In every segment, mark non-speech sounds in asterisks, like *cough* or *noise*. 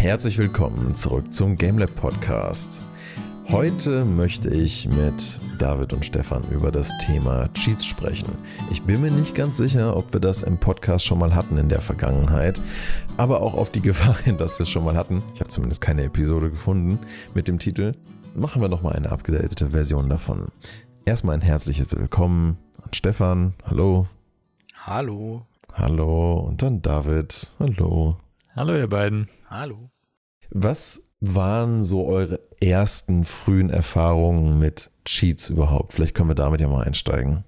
Herzlich willkommen zurück zum GameLab Podcast. Heute möchte ich mit David und Stefan über das Thema Cheats sprechen. Ich bin mir nicht ganz sicher, ob wir das im Podcast schon mal hatten in der Vergangenheit, aber auch auf die *laughs* Gefahr hin, dass wir es schon mal hatten. Ich habe zumindest keine Episode gefunden mit dem Titel. Machen wir nochmal eine abgedatete Version davon. Erstmal ein herzliches Willkommen an Stefan. Hallo. Hallo. Hallo. Und dann David. Hallo. Hallo, ihr beiden. Hallo. Was waren so eure ersten frühen Erfahrungen mit Cheats überhaupt? Vielleicht können wir damit ja mal einsteigen.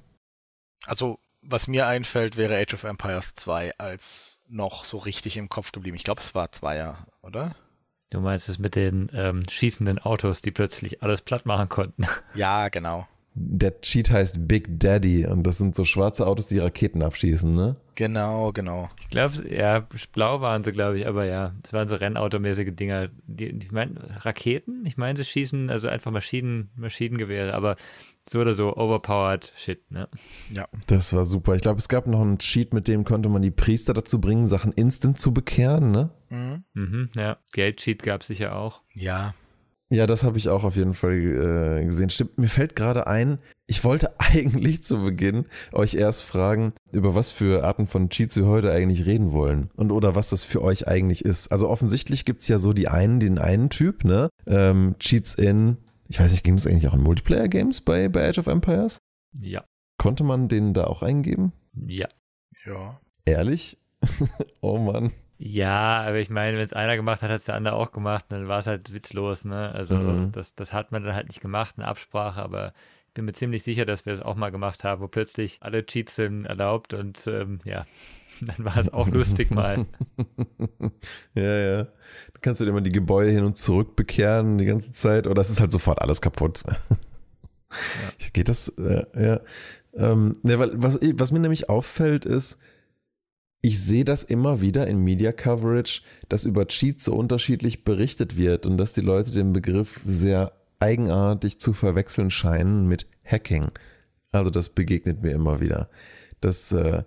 Also, was mir einfällt, wäre Age of Empires 2 als noch so richtig im Kopf geblieben. Ich glaube, es war Zweier, oder? Du meinst es mit den ähm, schießenden Autos, die plötzlich alles platt machen konnten. Ja, genau. Der Cheat heißt Big Daddy und das sind so schwarze Autos, die Raketen abschießen, ne? Genau, genau. Ich glaube, ja, blau waren sie, glaube ich, aber ja, es waren so Rennautomäßige Dinger. Die, ich meine, Raketen? Ich meine, sie schießen, also einfach Maschinen, Maschinengewehre, aber so oder so overpowered Shit, ne? Ja. Das war super. Ich glaube, es gab noch einen Cheat, mit dem konnte man die Priester dazu bringen, Sachen instant zu bekehren, ne? Mhm. Mhm, ja. Geldcheat gab es sicher auch. Ja. Ja, das habe ich auch auf jeden Fall äh, gesehen. Stimmt, mir fällt gerade ein, ich wollte *laughs* eigentlich zu Beginn euch erst fragen, über was für Arten von Cheats wir heute eigentlich reden wollen und oder was das für euch eigentlich ist. Also offensichtlich gibt es ja so die einen, den einen Typ, ne? Ähm, Cheats in, ich weiß nicht, ging das eigentlich auch in Multiplayer-Games bei, bei Age of Empires? Ja. Konnte man den da auch eingeben? Ja. Ja. Ehrlich? *laughs* oh Mann. Ja, aber ich meine, wenn es einer gemacht hat, hat es der andere auch gemacht, dann war es halt witzlos, ne? Also Mhm. das, das hat man dann halt nicht gemacht, eine Absprache, aber ich bin mir ziemlich sicher, dass wir es auch mal gemacht haben, wo plötzlich alle Cheats sind erlaubt und ähm, ja, *laughs* dann war es auch lustig mal. *laughs* ja, ja. Du kannst dir immer die Gebäude hin und zurück bekehren die ganze Zeit oder es ist halt sofort alles kaputt. *laughs* Geht das? Äh, ja. Ähm, ne, weil, was, was mir nämlich auffällt ist, ich sehe das immer wieder in Media Coverage, dass über Cheats so unterschiedlich berichtet wird und dass die Leute den Begriff sehr eigenartig zu verwechseln scheinen mit Hacking. Also das begegnet mir immer wieder. Dass, äh,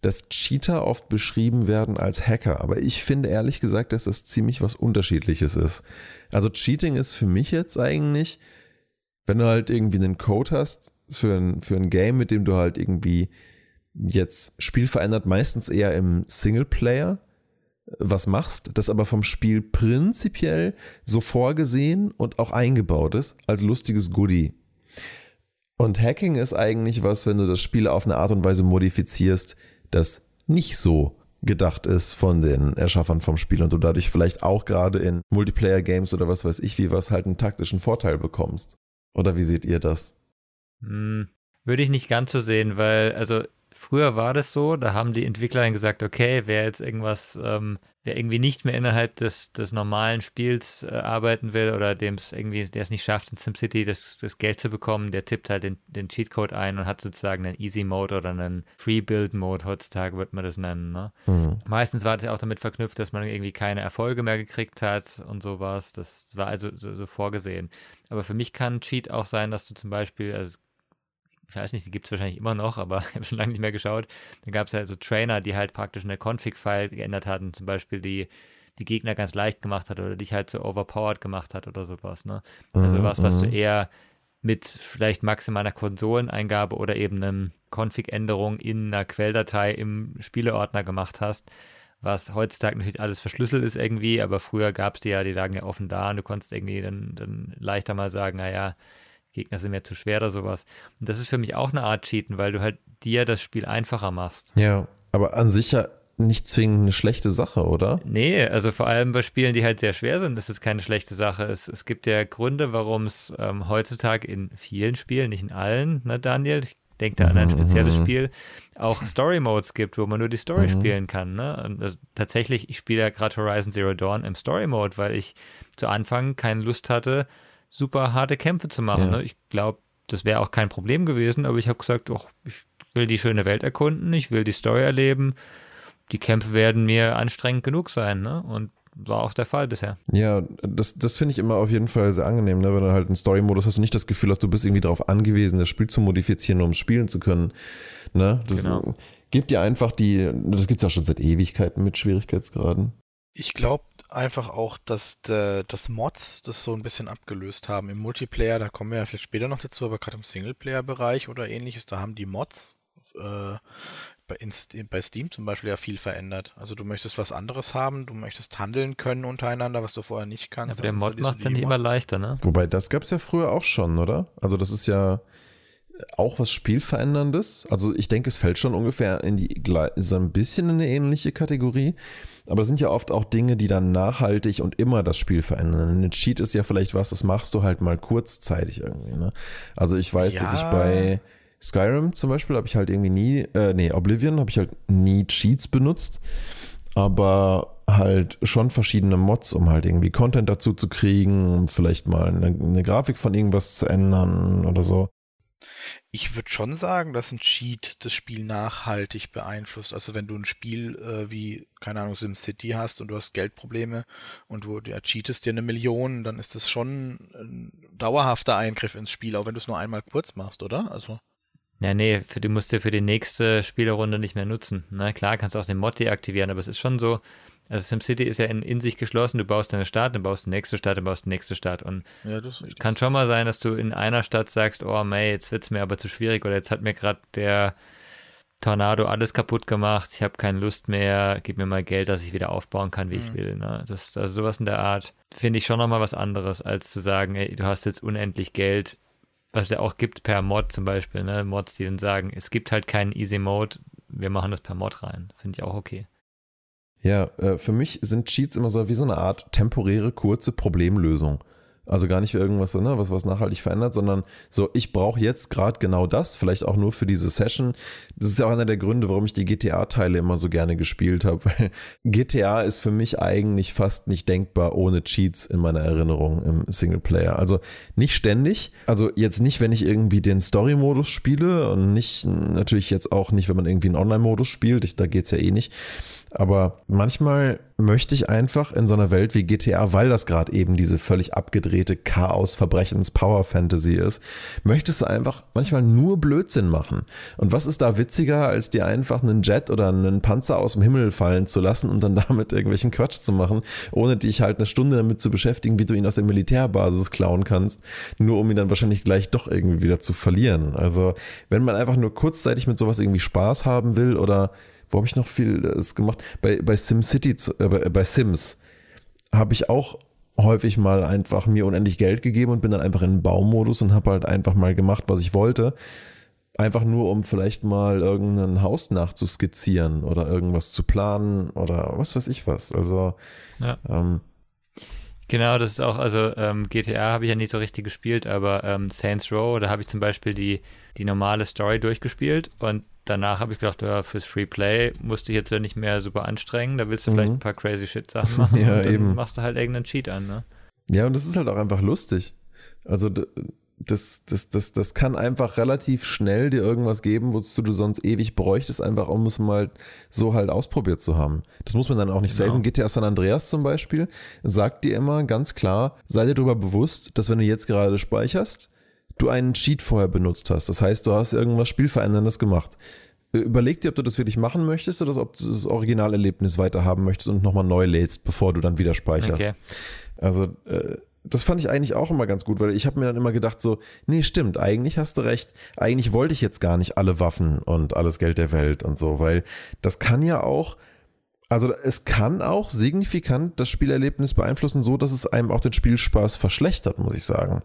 dass Cheater oft beschrieben werden als Hacker, aber ich finde ehrlich gesagt, dass das ziemlich was Unterschiedliches ist. Also Cheating ist für mich jetzt eigentlich, wenn du halt irgendwie einen Code hast für ein, für ein Game, mit dem du halt irgendwie jetzt Spiel verändert, meistens eher im Singleplayer was machst, das aber vom Spiel prinzipiell so vorgesehen und auch eingebaut ist als lustiges Goodie. Und Hacking ist eigentlich was, wenn du das Spiel auf eine Art und Weise modifizierst, das nicht so gedacht ist von den Erschaffern vom Spiel und du dadurch vielleicht auch gerade in Multiplayer-Games oder was weiß ich wie was halt einen taktischen Vorteil bekommst. Oder wie seht ihr das? Hm, würde ich nicht ganz so sehen, weil, also früher war das so, da haben die Entwickler dann gesagt, okay, wer jetzt irgendwas, ähm, wer irgendwie nicht mehr innerhalb des, des normalen Spiels äh, arbeiten will oder dem es irgendwie, der es nicht schafft, in SimCity das, das Geld zu bekommen, der tippt halt den, den Cheatcode ein und hat sozusagen einen Easy Mode oder einen Free Build Mode, heutzutage wird man das nennen. Ne? Mhm. Meistens war das ja auch damit verknüpft, dass man irgendwie keine Erfolge mehr gekriegt hat und sowas. Das war also so, so vorgesehen. Aber für mich kann Cheat auch sein, dass du zum Beispiel, also ich weiß nicht, die gibt es wahrscheinlich immer noch, aber *laughs* ich habe schon lange nicht mehr geschaut. Da gab es ja so Trainer, die halt praktisch eine Config-File geändert hatten, zum Beispiel die die Gegner ganz leicht gemacht hat oder dich halt so overpowered gemacht hat oder sowas. Ne? Also Mhm, was, was du mhm. eher mit vielleicht maximaler Konsoleneingabe oder eben einem Config-Änderung in einer Quelldatei im Spieleordner gemacht hast, was heutzutage natürlich alles verschlüsselt ist irgendwie, aber früher gab es die ja, die lagen ja offen da und du konntest irgendwie dann, dann leichter mal sagen, naja, Gegner sind mir zu schwer oder sowas. Und das ist für mich auch eine Art Cheaten, weil du halt dir das Spiel einfacher machst. Ja, aber an sich ja nicht zwingend eine schlechte Sache, oder? Nee, also vor allem bei Spielen, die halt sehr schwer sind, ist es keine schlechte Sache. Es, es gibt ja Gründe, warum es ähm, heutzutage in vielen Spielen, nicht in allen, ne Daniel? Ich denke da an ein Mhm, spezielles mhm. Spiel, auch Story Modes gibt, wo man nur die Story Mhm. spielen kann. Ne? Und also, tatsächlich, ich spiele ja gerade Horizon Zero Dawn im Story Mode, weil ich zu Anfang keine Lust hatte, super harte Kämpfe zu machen. Ja. Ne? Ich glaube, das wäre auch kein Problem gewesen, aber ich habe gesagt, doch, ich will die schöne Welt erkunden, ich will die Story erleben. Die Kämpfe werden mir anstrengend genug sein, ne? Und war auch der Fall bisher. Ja, das, das finde ich immer auf jeden Fall sehr angenehm, ne? wenn du halt einen Story-Modus hast und nicht das Gefühl hast, du bist irgendwie darauf angewiesen, das Spiel zu modifizieren, um es spielen zu können. Ne? Das Genau. gibt dir einfach die, das gibt es auch schon seit Ewigkeiten mit Schwierigkeitsgraden. Ich glaube, einfach auch, dass de, das Mods das so ein bisschen abgelöst haben. Im Multiplayer, da kommen wir ja vielleicht später noch dazu, aber gerade im Singleplayer-Bereich oder ähnliches, da haben die Mods äh, bei, in, bei Steam zum Beispiel ja viel verändert. Also du möchtest was anderes haben, du möchtest handeln können untereinander, was du vorher nicht kannst. Aber der Mod macht es ja nicht immer leichter, ne? Wobei, das gab es ja früher auch schon, oder? Also das ist ja auch was Spielveränderndes. Also ich denke, es fällt schon ungefähr in die so ein bisschen in eine ähnliche Kategorie. Aber es sind ja oft auch Dinge, die dann nachhaltig und immer das Spiel verändern. Ein Cheat ist ja vielleicht was, das machst du halt mal kurzzeitig irgendwie. Ne? Also ich weiß, ja. dass ich bei Skyrim zum Beispiel habe ich halt irgendwie nie, äh, nee, Oblivion habe ich halt nie Cheats benutzt. Aber halt schon verschiedene Mods, um halt irgendwie Content dazu zu kriegen, um vielleicht mal eine, eine Grafik von irgendwas zu ändern oder so. Ich würde schon sagen, dass ein Cheat das Spiel nachhaltig beeinflusst. Also wenn du ein Spiel äh, wie, keine Ahnung, SimCity hast und du hast Geldprobleme und du ja, cheatest dir eine Million, dann ist das schon ein dauerhafter Eingriff ins Spiel, auch wenn du es nur einmal kurz machst, oder? Also. Ja, nee, für, du musst ja für die nächste Spielerunde nicht mehr nutzen. Na klar, kannst du auch den Mod deaktivieren, aber es ist schon so, also SimCity ist ja in, in sich geschlossen, du baust deine Stadt, dann baust du die nächste Stadt, dann baust du die nächste Stadt. Und ja, kann schon mal sein, dass du in einer Stadt sagst, oh May, jetzt wird es mir aber zu schwierig oder jetzt hat mir gerade der Tornado alles kaputt gemacht, ich habe keine Lust mehr, gib mir mal Geld, dass ich wieder aufbauen kann, wie mhm. ich will. Ne? Das, also sowas in der Art finde ich schon nochmal was anderes, als zu sagen, ey, du hast jetzt unendlich Geld, was es ja auch gibt per Mod zum Beispiel, ne? Mods, die dann sagen, es gibt halt keinen Easy Mode, wir machen das per Mod rein. Finde ich auch okay. Ja, äh, für mich sind Cheats immer so wie so eine Art temporäre, kurze Problemlösung. Also gar nicht für irgendwas, ne, was was nachhaltig verändert, sondern so, ich brauche jetzt gerade genau das, vielleicht auch nur für diese Session. Das ist ja auch einer der Gründe, warum ich die GTA-Teile immer so gerne gespielt habe. Weil *laughs* GTA ist für mich eigentlich fast nicht denkbar ohne Cheats in meiner Erinnerung im Singleplayer. Also nicht ständig, also jetzt nicht, wenn ich irgendwie den Story-Modus spiele und nicht, natürlich jetzt auch nicht, wenn man irgendwie einen Online-Modus spielt, ich, da es ja eh nicht. Aber manchmal möchte ich einfach in so einer Welt wie GTA, weil das gerade eben diese völlig abgedrehte Chaos-Verbrechens-Power-Fantasy ist, möchtest du einfach manchmal nur Blödsinn machen. Und was ist da witziger, als dir einfach einen Jet oder einen Panzer aus dem Himmel fallen zu lassen und dann *laughs* damit irgendwelchen Quatsch zu machen, ohne dich halt eine Stunde damit zu beschäftigen, wie du ihn aus der Militärbasis klauen kannst, nur um ihn dann wahrscheinlich gleich doch irgendwie wieder zu verlieren. Also, wenn man einfach nur kurzzeitig mit sowas irgendwie Spaß haben will oder wo habe ich noch viel das gemacht? Bei, bei SimCity, äh, bei Sims habe ich auch häufig mal einfach mir unendlich Geld gegeben und bin dann einfach in den Baumodus und habe halt einfach mal gemacht, was ich wollte. Einfach nur, um vielleicht mal irgendein Haus nachzuskizzieren oder irgendwas zu planen oder was weiß ich was. Also, ja. ähm, Genau, das ist auch, also ähm, GTA habe ich ja nicht so richtig gespielt, aber ähm, Saints Row, da habe ich zum Beispiel die, die normale Story durchgespielt und danach habe ich gedacht, ja, fürs Free Play musst du jetzt ja nicht mehr super anstrengen, da willst du mhm. vielleicht ein paar crazy Shit Sachen machen *laughs* ja, und dann eben. machst du halt irgendeinen Cheat an, ne? Ja, und das ist halt auch einfach lustig. Also das, das, das, das kann einfach relativ schnell dir irgendwas geben, wozu du sonst ewig bräuchtest, einfach um es mal so halt ausprobiert zu haben. Das muss man dann auch nicht genau. safen. GTA San Andreas zum Beispiel sagt dir immer ganz klar, sei dir darüber bewusst, dass wenn du jetzt gerade speicherst, du einen Cheat vorher benutzt hast. Das heißt, du hast irgendwas Spielveränderndes gemacht. Überleg dir, ob du das wirklich machen möchtest oder ob du das Originalerlebnis weiterhaben möchtest und nochmal neu lädst, bevor du dann wieder speicherst. Okay. Also, äh, das fand ich eigentlich auch immer ganz gut, weil ich habe mir dann immer gedacht so, nee, stimmt, eigentlich hast du recht. Eigentlich wollte ich jetzt gar nicht alle Waffen und alles Geld der Welt und so, weil das kann ja auch, also es kann auch signifikant das Spielerlebnis beeinflussen, so dass es einem auch den Spielspaß verschlechtert, muss ich sagen.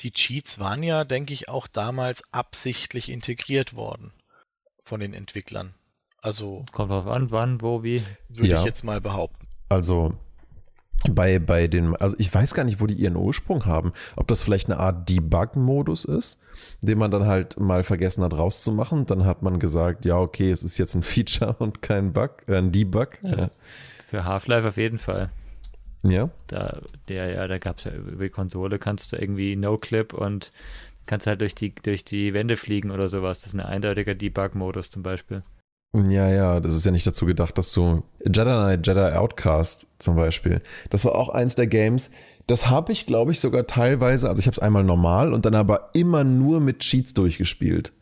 Die Cheats waren ja, denke ich, auch damals absichtlich integriert worden von den Entwicklern. Also. Kommt drauf an, wann, wo, wie. Würde ja. ich jetzt mal behaupten. Also bei, bei den, also ich weiß gar nicht, wo die ihren Ursprung haben. Ob das vielleicht eine Art Debug-Modus ist, den man dann halt mal vergessen hat rauszumachen. Dann hat man gesagt, ja, okay, es ist jetzt ein *laughs* Feature und kein Bug, äh, ein Debug. Ja. Für Half-Life auf jeden Fall. Ja. Da, der, ja, da gab es ja über die Konsole, kannst du irgendwie No-Clip und kannst halt durch die, durch die Wände fliegen oder sowas. Das ist ein eindeutiger Debug-Modus zum Beispiel. Ja, ja, das ist ja nicht dazu gedacht, dass du Jedi Knight, Jedi Outcast zum Beispiel, das war auch eins der Games, das habe ich, glaube ich, sogar teilweise, also ich habe es einmal normal und dann aber immer nur mit Cheats durchgespielt,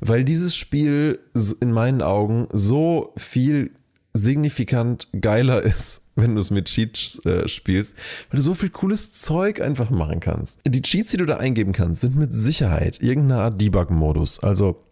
weil dieses Spiel in meinen Augen so viel signifikant geiler *laughs* ist wenn du es mit Cheats äh, spielst, weil du so viel cooles Zeug einfach machen kannst. Die Cheats, die du da eingeben kannst, sind mit Sicherheit irgendeine Art Debug-Modus. Also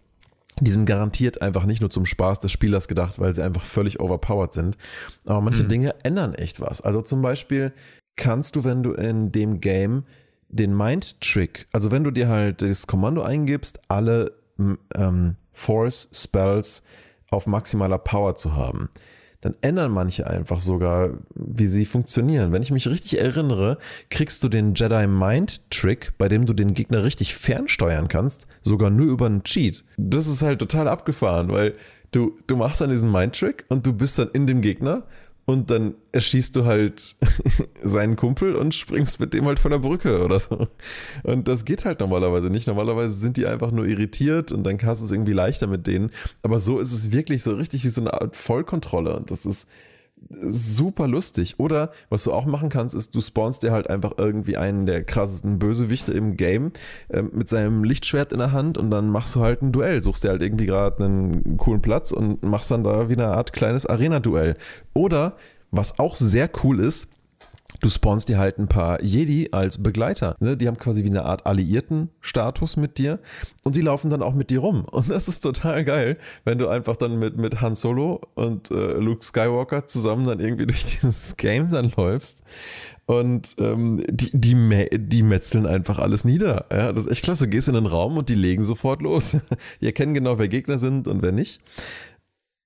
die sind garantiert einfach nicht nur zum Spaß des Spielers gedacht, weil sie einfach völlig overpowered sind. Aber manche hm. Dinge ändern echt was. Also zum Beispiel kannst du, wenn du in dem Game den Mind-Trick, also wenn du dir halt das Kommando eingibst, alle ähm, Force Spells auf maximaler Power zu haben, dann ändern manche einfach sogar, wie sie funktionieren. Wenn ich mich richtig erinnere, kriegst du den Jedi Mind Trick, bei dem du den Gegner richtig fernsteuern kannst, sogar nur über einen Cheat. Das ist halt total abgefahren, weil du, du machst dann diesen Mind Trick und du bist dann in dem Gegner und dann erschießt du halt *laughs* seinen Kumpel und springst mit dem halt von der Brücke oder so. Und das geht halt normalerweise nicht. Normalerweise sind die einfach nur irritiert und dann kannst du es irgendwie leichter mit denen. Aber so ist es wirklich so richtig wie so eine Art Vollkontrolle. Und das ist, super lustig. Oder was du auch machen kannst, ist, du spawnst dir halt einfach irgendwie einen der krassesten Bösewichte im Game äh, mit seinem Lichtschwert in der Hand und dann machst du halt ein Duell. Suchst dir halt irgendwie gerade einen coolen Platz und machst dann da wie eine Art kleines Arena-Duell. Oder was auch sehr cool ist, du spawnst dir halt ein paar Jedi als Begleiter. Ne? Die haben quasi wie eine Art Alliierten-Status mit dir und die laufen dann auch mit dir rum. *laughs* Und das ist total geil, wenn du einfach dann mit, mit Han Solo und äh, Luke Skywalker zusammen dann irgendwie *laughs* durch dieses Game dann läufst. Und ähm, die, die, die metzeln einfach alles nieder. Ja, das ist echt klasse. Du gehst in den Raum und die legen sofort los. *laughs* die erkennen genau, wer Gegner sind und wer nicht.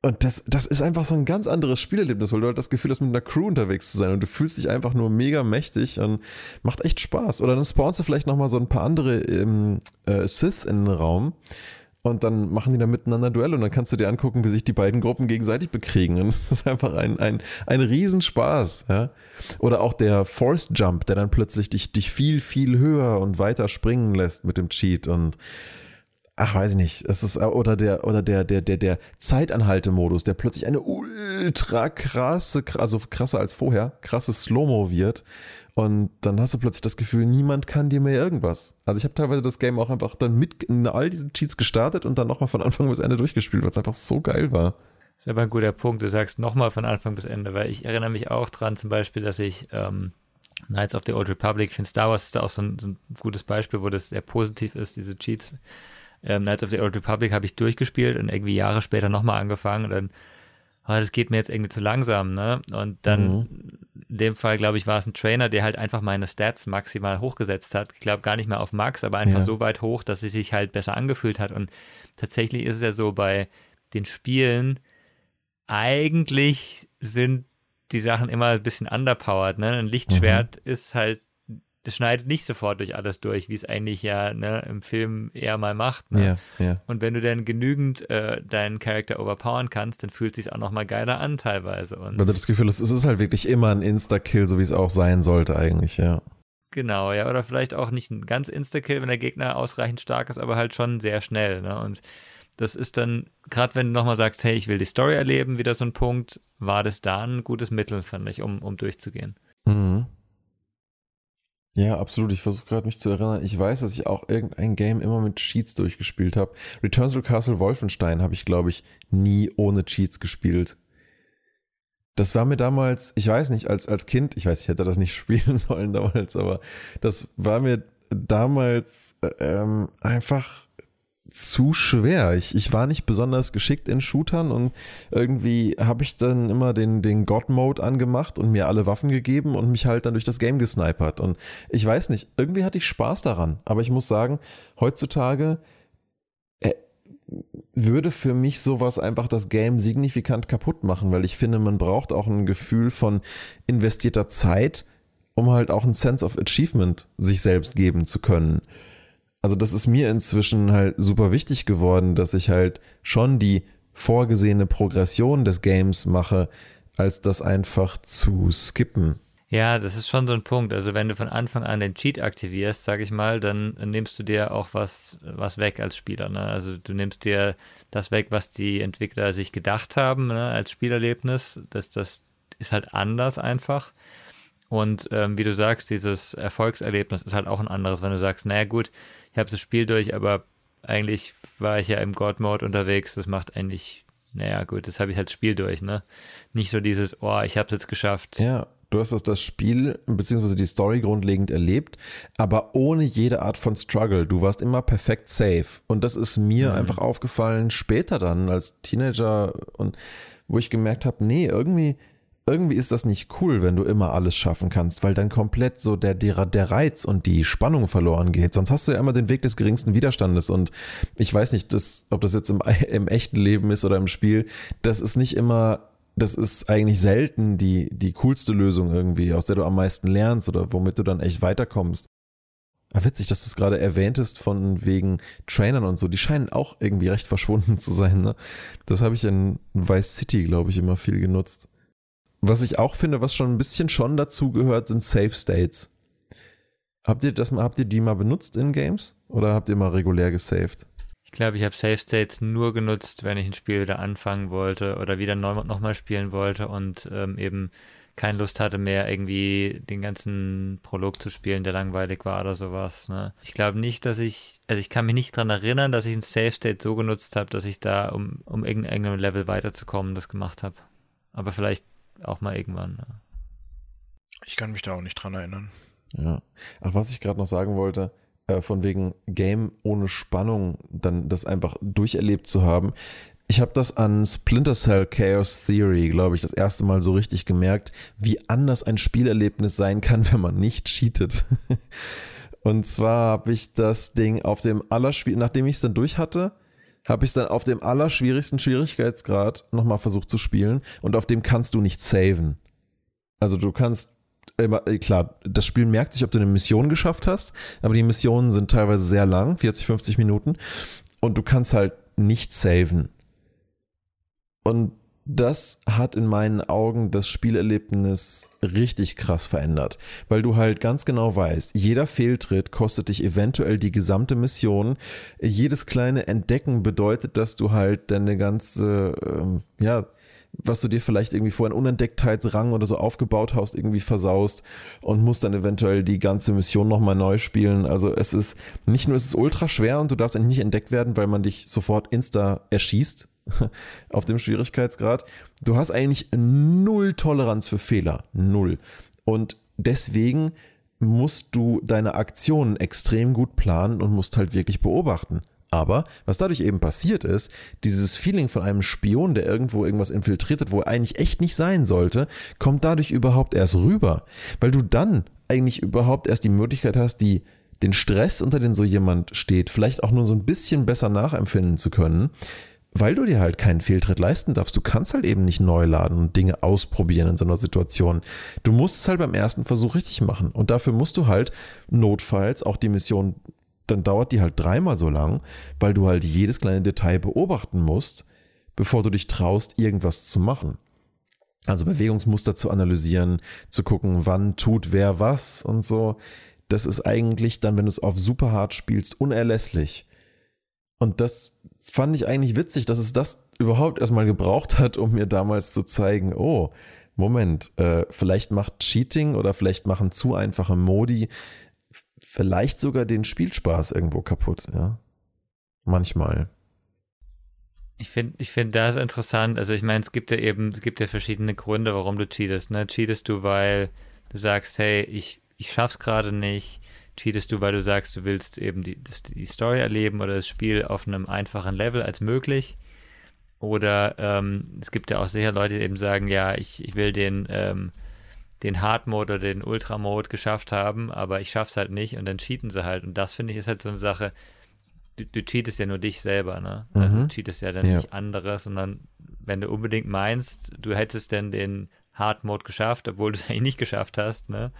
Und das, das ist einfach so ein ganz anderes Spielerlebnis, weil du halt das Gefühl hast, mit einer Crew unterwegs zu sein und du fühlst dich einfach nur mega mächtig und macht echt Spaß. Oder dann spawnst du vielleicht nochmal so ein paar andere ähm, äh, Sith in den Raum und dann machen die da miteinander Duell und dann kannst du dir angucken, wie sich die beiden Gruppen gegenseitig bekriegen. Und *laughs* das ist einfach ein, ein, ein Riesenspaß. Ja? Oder auch der Force Jump, der dann plötzlich dich, dich viel, viel höher und weiter springen lässt mit dem Cheat und ach, weiß ich nicht, es ist, oder der, oder der, der, der, der Zeitanhaltemodus, der plötzlich eine ultra krasse, also krasser als vorher, krasse Slow-Mo wird. Und dann hast du plötzlich das Gefühl, niemand kann dir mehr irgendwas. Also ich habe teilweise das Game auch einfach dann mit all diesen Cheats gestartet und dann nochmal von Anfang bis Ende durchgespielt, es einfach so geil war. Das ist aber ein guter Punkt. Du sagst nochmal von Anfang bis Ende, weil ich erinnere mich auch dran, zum Beispiel, dass ich ähm, Knights of the Old Republic, ich finde Star Wars ist da auch so ein, so ein gutes Beispiel, wo das sehr positiv ist, diese Cheats ähm, Knights of the Old Republic habe ich durchgespielt und irgendwie Jahre später nochmal angefangen und dann, oh, das geht mir jetzt irgendwie zu langsam, ne? Und dann, mhm. in dem Fall, glaube ich, war es ein Trainer, der halt einfach meine Stats maximal hochgesetzt hat. Ich glaube gar nicht mehr auf Max, aber einfach ja. so weit hoch, dass es sich halt besser angefühlt hat. Und tatsächlich ist es ja so bei den Spielen, eigentlich sind die Sachen immer ein bisschen underpowered. Ne? Ein Lichtschwert mhm. ist halt das schneidet nicht sofort durch alles durch, wie es eigentlich ja ne, im Film eher mal macht. Ne? Ja, ja. Und wenn du dann genügend äh, deinen Charakter overpowern kannst, dann fühlt es sich auch nochmal geiler an teilweise. Und wenn du das Gefühl es ist halt wirklich immer ein Insta-Kill, so wie es auch sein sollte eigentlich, ja. Genau, ja, oder vielleicht auch nicht ein ganz Insta-Kill, wenn der Gegner ausreichend stark ist, aber halt schon sehr schnell. Ne? Und das ist dann, gerade wenn du nochmal sagst, hey, ich will die Story erleben, wieder so ein Punkt, war das da ein gutes Mittel, fand ich, um, um durchzugehen. Mhm. Ja, absolut. Ich versuche gerade mich zu erinnern. Ich weiß, dass ich auch irgendein Game immer mit Cheats durchgespielt habe. Returns to Castle Wolfenstein habe ich, glaube ich, nie ohne Cheats gespielt. Das war mir damals, ich weiß nicht, als, als Kind, ich weiß, ich hätte das nicht *laughs* spielen sollen damals, aber das war mir damals äh, ähm, einfach zu schwer. Ich, ich war nicht besonders geschickt in Shootern und irgendwie habe ich dann immer den, den God-Mode angemacht und mir alle Waffen gegeben und mich halt dann durch das Game gesnipert. Und ich weiß nicht, irgendwie hatte ich Spaß daran. Aber ich muss sagen, heutzutage äh, würde für mich sowas einfach das Game signifikant kaputt machen, weil ich finde, man braucht auch ein Gefühl von investierter Zeit, um halt auch ein Sense of Achievement sich selbst geben zu können also das ist mir inzwischen halt super wichtig geworden, dass ich halt schon die vorgesehene Progression des Games mache, als das einfach zu skippen. Ja, das ist schon so ein Punkt. Also wenn du von Anfang an den Cheat aktivierst, sag ich mal, dann nimmst du dir auch was, was weg als Spieler. Ne? Also du nimmst dir das weg, was die Entwickler sich gedacht haben ne, als Spielerlebnis. Das, das ist halt anders einfach. Und ähm, wie du sagst, dieses Erfolgserlebnis ist halt auch ein anderes, wenn du sagst, naja gut, ich habe das Spiel durch, aber eigentlich war ich ja im God-Mode unterwegs. Das macht eigentlich naja, gut, das habe ich halt Spiel durch, ne? Nicht so dieses, oh, ich habe es jetzt geschafft. Ja, du hast das, das Spiel bzw. die Story grundlegend erlebt, aber ohne jede Art von Struggle. Du warst immer perfekt safe. Und das ist mir mhm. einfach aufgefallen später dann als Teenager und wo ich gemerkt habe, nee, irgendwie irgendwie ist das nicht cool, wenn du immer alles schaffen kannst, weil dann komplett so der, der, der Reiz und die Spannung verloren geht. Sonst hast du ja immer den Weg des geringsten Widerstandes. Und ich weiß nicht, das, ob das jetzt im, *laughs* im echten Leben ist oder im Spiel, das ist nicht immer, das ist eigentlich selten die, die coolste Lösung irgendwie, aus der du am meisten lernst oder womit du dann echt weiterkommst. Aber ah, witzig, dass du es gerade erwähntest von wegen Trainern und so. Die scheinen auch irgendwie recht verschwunden *laughs* zu sein. Ne? Das habe ich in Vice City, glaube ich, immer viel genutzt. Was ich auch finde, was schon ein bisschen schon dazu gehört, sind Safe States. Habt ihr das mal, habt ihr die mal benutzt in Games oder habt ihr mal regulär gesaved? Ich glaube, ich habe Safe States nur genutzt, wenn ich ein Spiel wieder anfangen wollte oder wieder nochmal spielen wollte und ähm, eben keine Lust hatte mehr, irgendwie den ganzen Prolog zu spielen, der langweilig war oder sowas. Ne? Ich glaube nicht, dass ich, also ich kann mich nicht daran erinnern, dass ich ein Safe State so genutzt habe, dass ich da, um, um irgendeinem Level weiterzukommen, das gemacht habe. Aber vielleicht auch mal irgendwann. Ja. Ich kann mich da auch nicht dran erinnern. Ja. Ach, was ich gerade noch sagen wollte, äh, von wegen Game ohne Spannung, dann das einfach durcherlebt zu haben. Ich habe das an Splinter Cell Chaos Theory, glaube ich, das erste Mal so richtig gemerkt, wie anders ein Spielerlebnis sein kann, *laughs* wenn man nicht cheatet. *laughs* Und zwar habe ich das Ding auf dem Allerschwierigsten, nachdem ich es dann durch hatte, habe ich es dann auf dem allerschwierigsten Schwierigkeitsgrad nochmal versucht zu spielen und auf dem kannst du nicht saven. Also du kannst immer, äh, klar, das Spiel merkt sich, ob du eine Mission geschafft hast, aber die Missionen sind teilweise sehr lang, 40, 50 Minuten und du kannst halt nicht saven. Und das hat in meinen Augen das Spielerlebnis richtig krass verändert, weil du halt ganz genau weißt, jeder Fehltritt kostet dich eventuell die gesamte Mission. Jedes kleine Entdecken bedeutet, dass du halt deine ganze, ähm, ja, was du dir vielleicht irgendwie vor einen Unentdecktheitsrang oder so aufgebaut hast, irgendwie versaust und musst dann eventuell die ganze Mission nochmal neu spielen. Also es ist, nicht nur ist es ultra schwer und du darfst eigentlich nicht entdeckt werden, weil man dich sofort insta erschießt, *laughs* auf dem Schwierigkeitsgrad. Du hast eigentlich null Toleranz für Fehler. Null. Und deswegen musst du deine Aktionen extrem gut planen und musst halt wirklich beobachten. Aber was dadurch eben passiert ist, dieses Feeling von einem Spion, der irgendwo irgendwas infiltriert hat, wo er eigentlich echt nicht sein sollte, kommt dadurch überhaupt erst rüber. Weil du dann eigentlich überhaupt erst die Möglichkeit hast, die, den Stress, unter den so jemand steht, vielleicht auch nur so ein bisschen besser nachempfinden zu können weil du dir halt keinen Fehltritt leisten darfst. Du kannst halt eben nicht neu laden und Dinge ausprobieren in so einer Situation. Du musst es halt beim ersten Versuch richtig machen. Und dafür musst du halt notfalls auch die Mission, dann dauert die halt dreimal so lang, weil du halt jedes kleine Detail beobachten musst, bevor du dich traust, irgendwas zu machen. Also Bewegungsmuster zu analysieren, zu gucken, wann tut wer was und so. Das ist eigentlich dann, wenn du es auf super hart spielst, unerlässlich. Und das fand ich eigentlich witzig, dass es das überhaupt erstmal gebraucht hat, um mir damals zu zeigen, oh, Moment, äh, vielleicht macht Cheating oder vielleicht machen zu einfache Modi vielleicht sogar den Spielspaß irgendwo kaputt, ja. Manchmal. Ich finde, ich finde das interessant. Also ich meine, es gibt ja eben, es gibt ja verschiedene Gründe, warum du cheatest. Ne? Cheatest du, weil du sagst, hey, ich, ich schaff's gerade nicht cheatest du, weil du sagst, du willst eben die, die Story erleben oder das Spiel auf einem einfachen Level als möglich. Oder ähm, es gibt ja auch sicher Leute, die eben sagen, ja, ich, ich will den, ähm, den Hard-Mode oder den Ultra-Mode geschafft haben, aber ich schaff's halt nicht und dann cheaten sie halt. Und das finde ich ist halt so eine Sache, du, du cheatest ja nur dich selber, ne? Also du mhm. cheatest ja dann ja. nicht anderes, sondern wenn du unbedingt meinst, du hättest denn den Hard Mode geschafft, obwohl du es *laughs* eigentlich nicht geschafft hast, ne?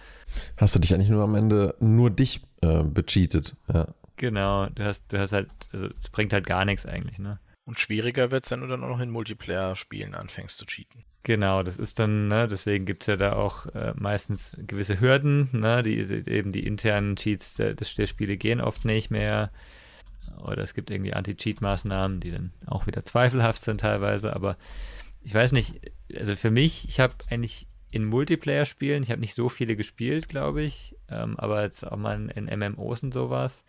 Hast du dich eigentlich nur am Ende nur dich äh, becheatet, ja. Genau, du hast, du hast halt, also es bringt halt gar nichts eigentlich, ne? Und schwieriger wird es, wenn du dann auch noch in Multiplayer-Spielen anfängst zu cheaten. Genau, das ist dann, ne, deswegen gibt es ja da auch äh, meistens gewisse Hürden, ne, die, eben die internen Cheats der, der Spiele gehen oft nicht mehr. Oder es gibt irgendwie Anti-Cheat-Maßnahmen, die dann auch wieder *laughs* zweifelhaft sind teilweise, aber ich weiß nicht, also für mich, ich habe eigentlich in Multiplayer-Spielen, ich habe nicht so viele gespielt, glaube ich, ähm, aber jetzt auch mal in, MMOs und sowas,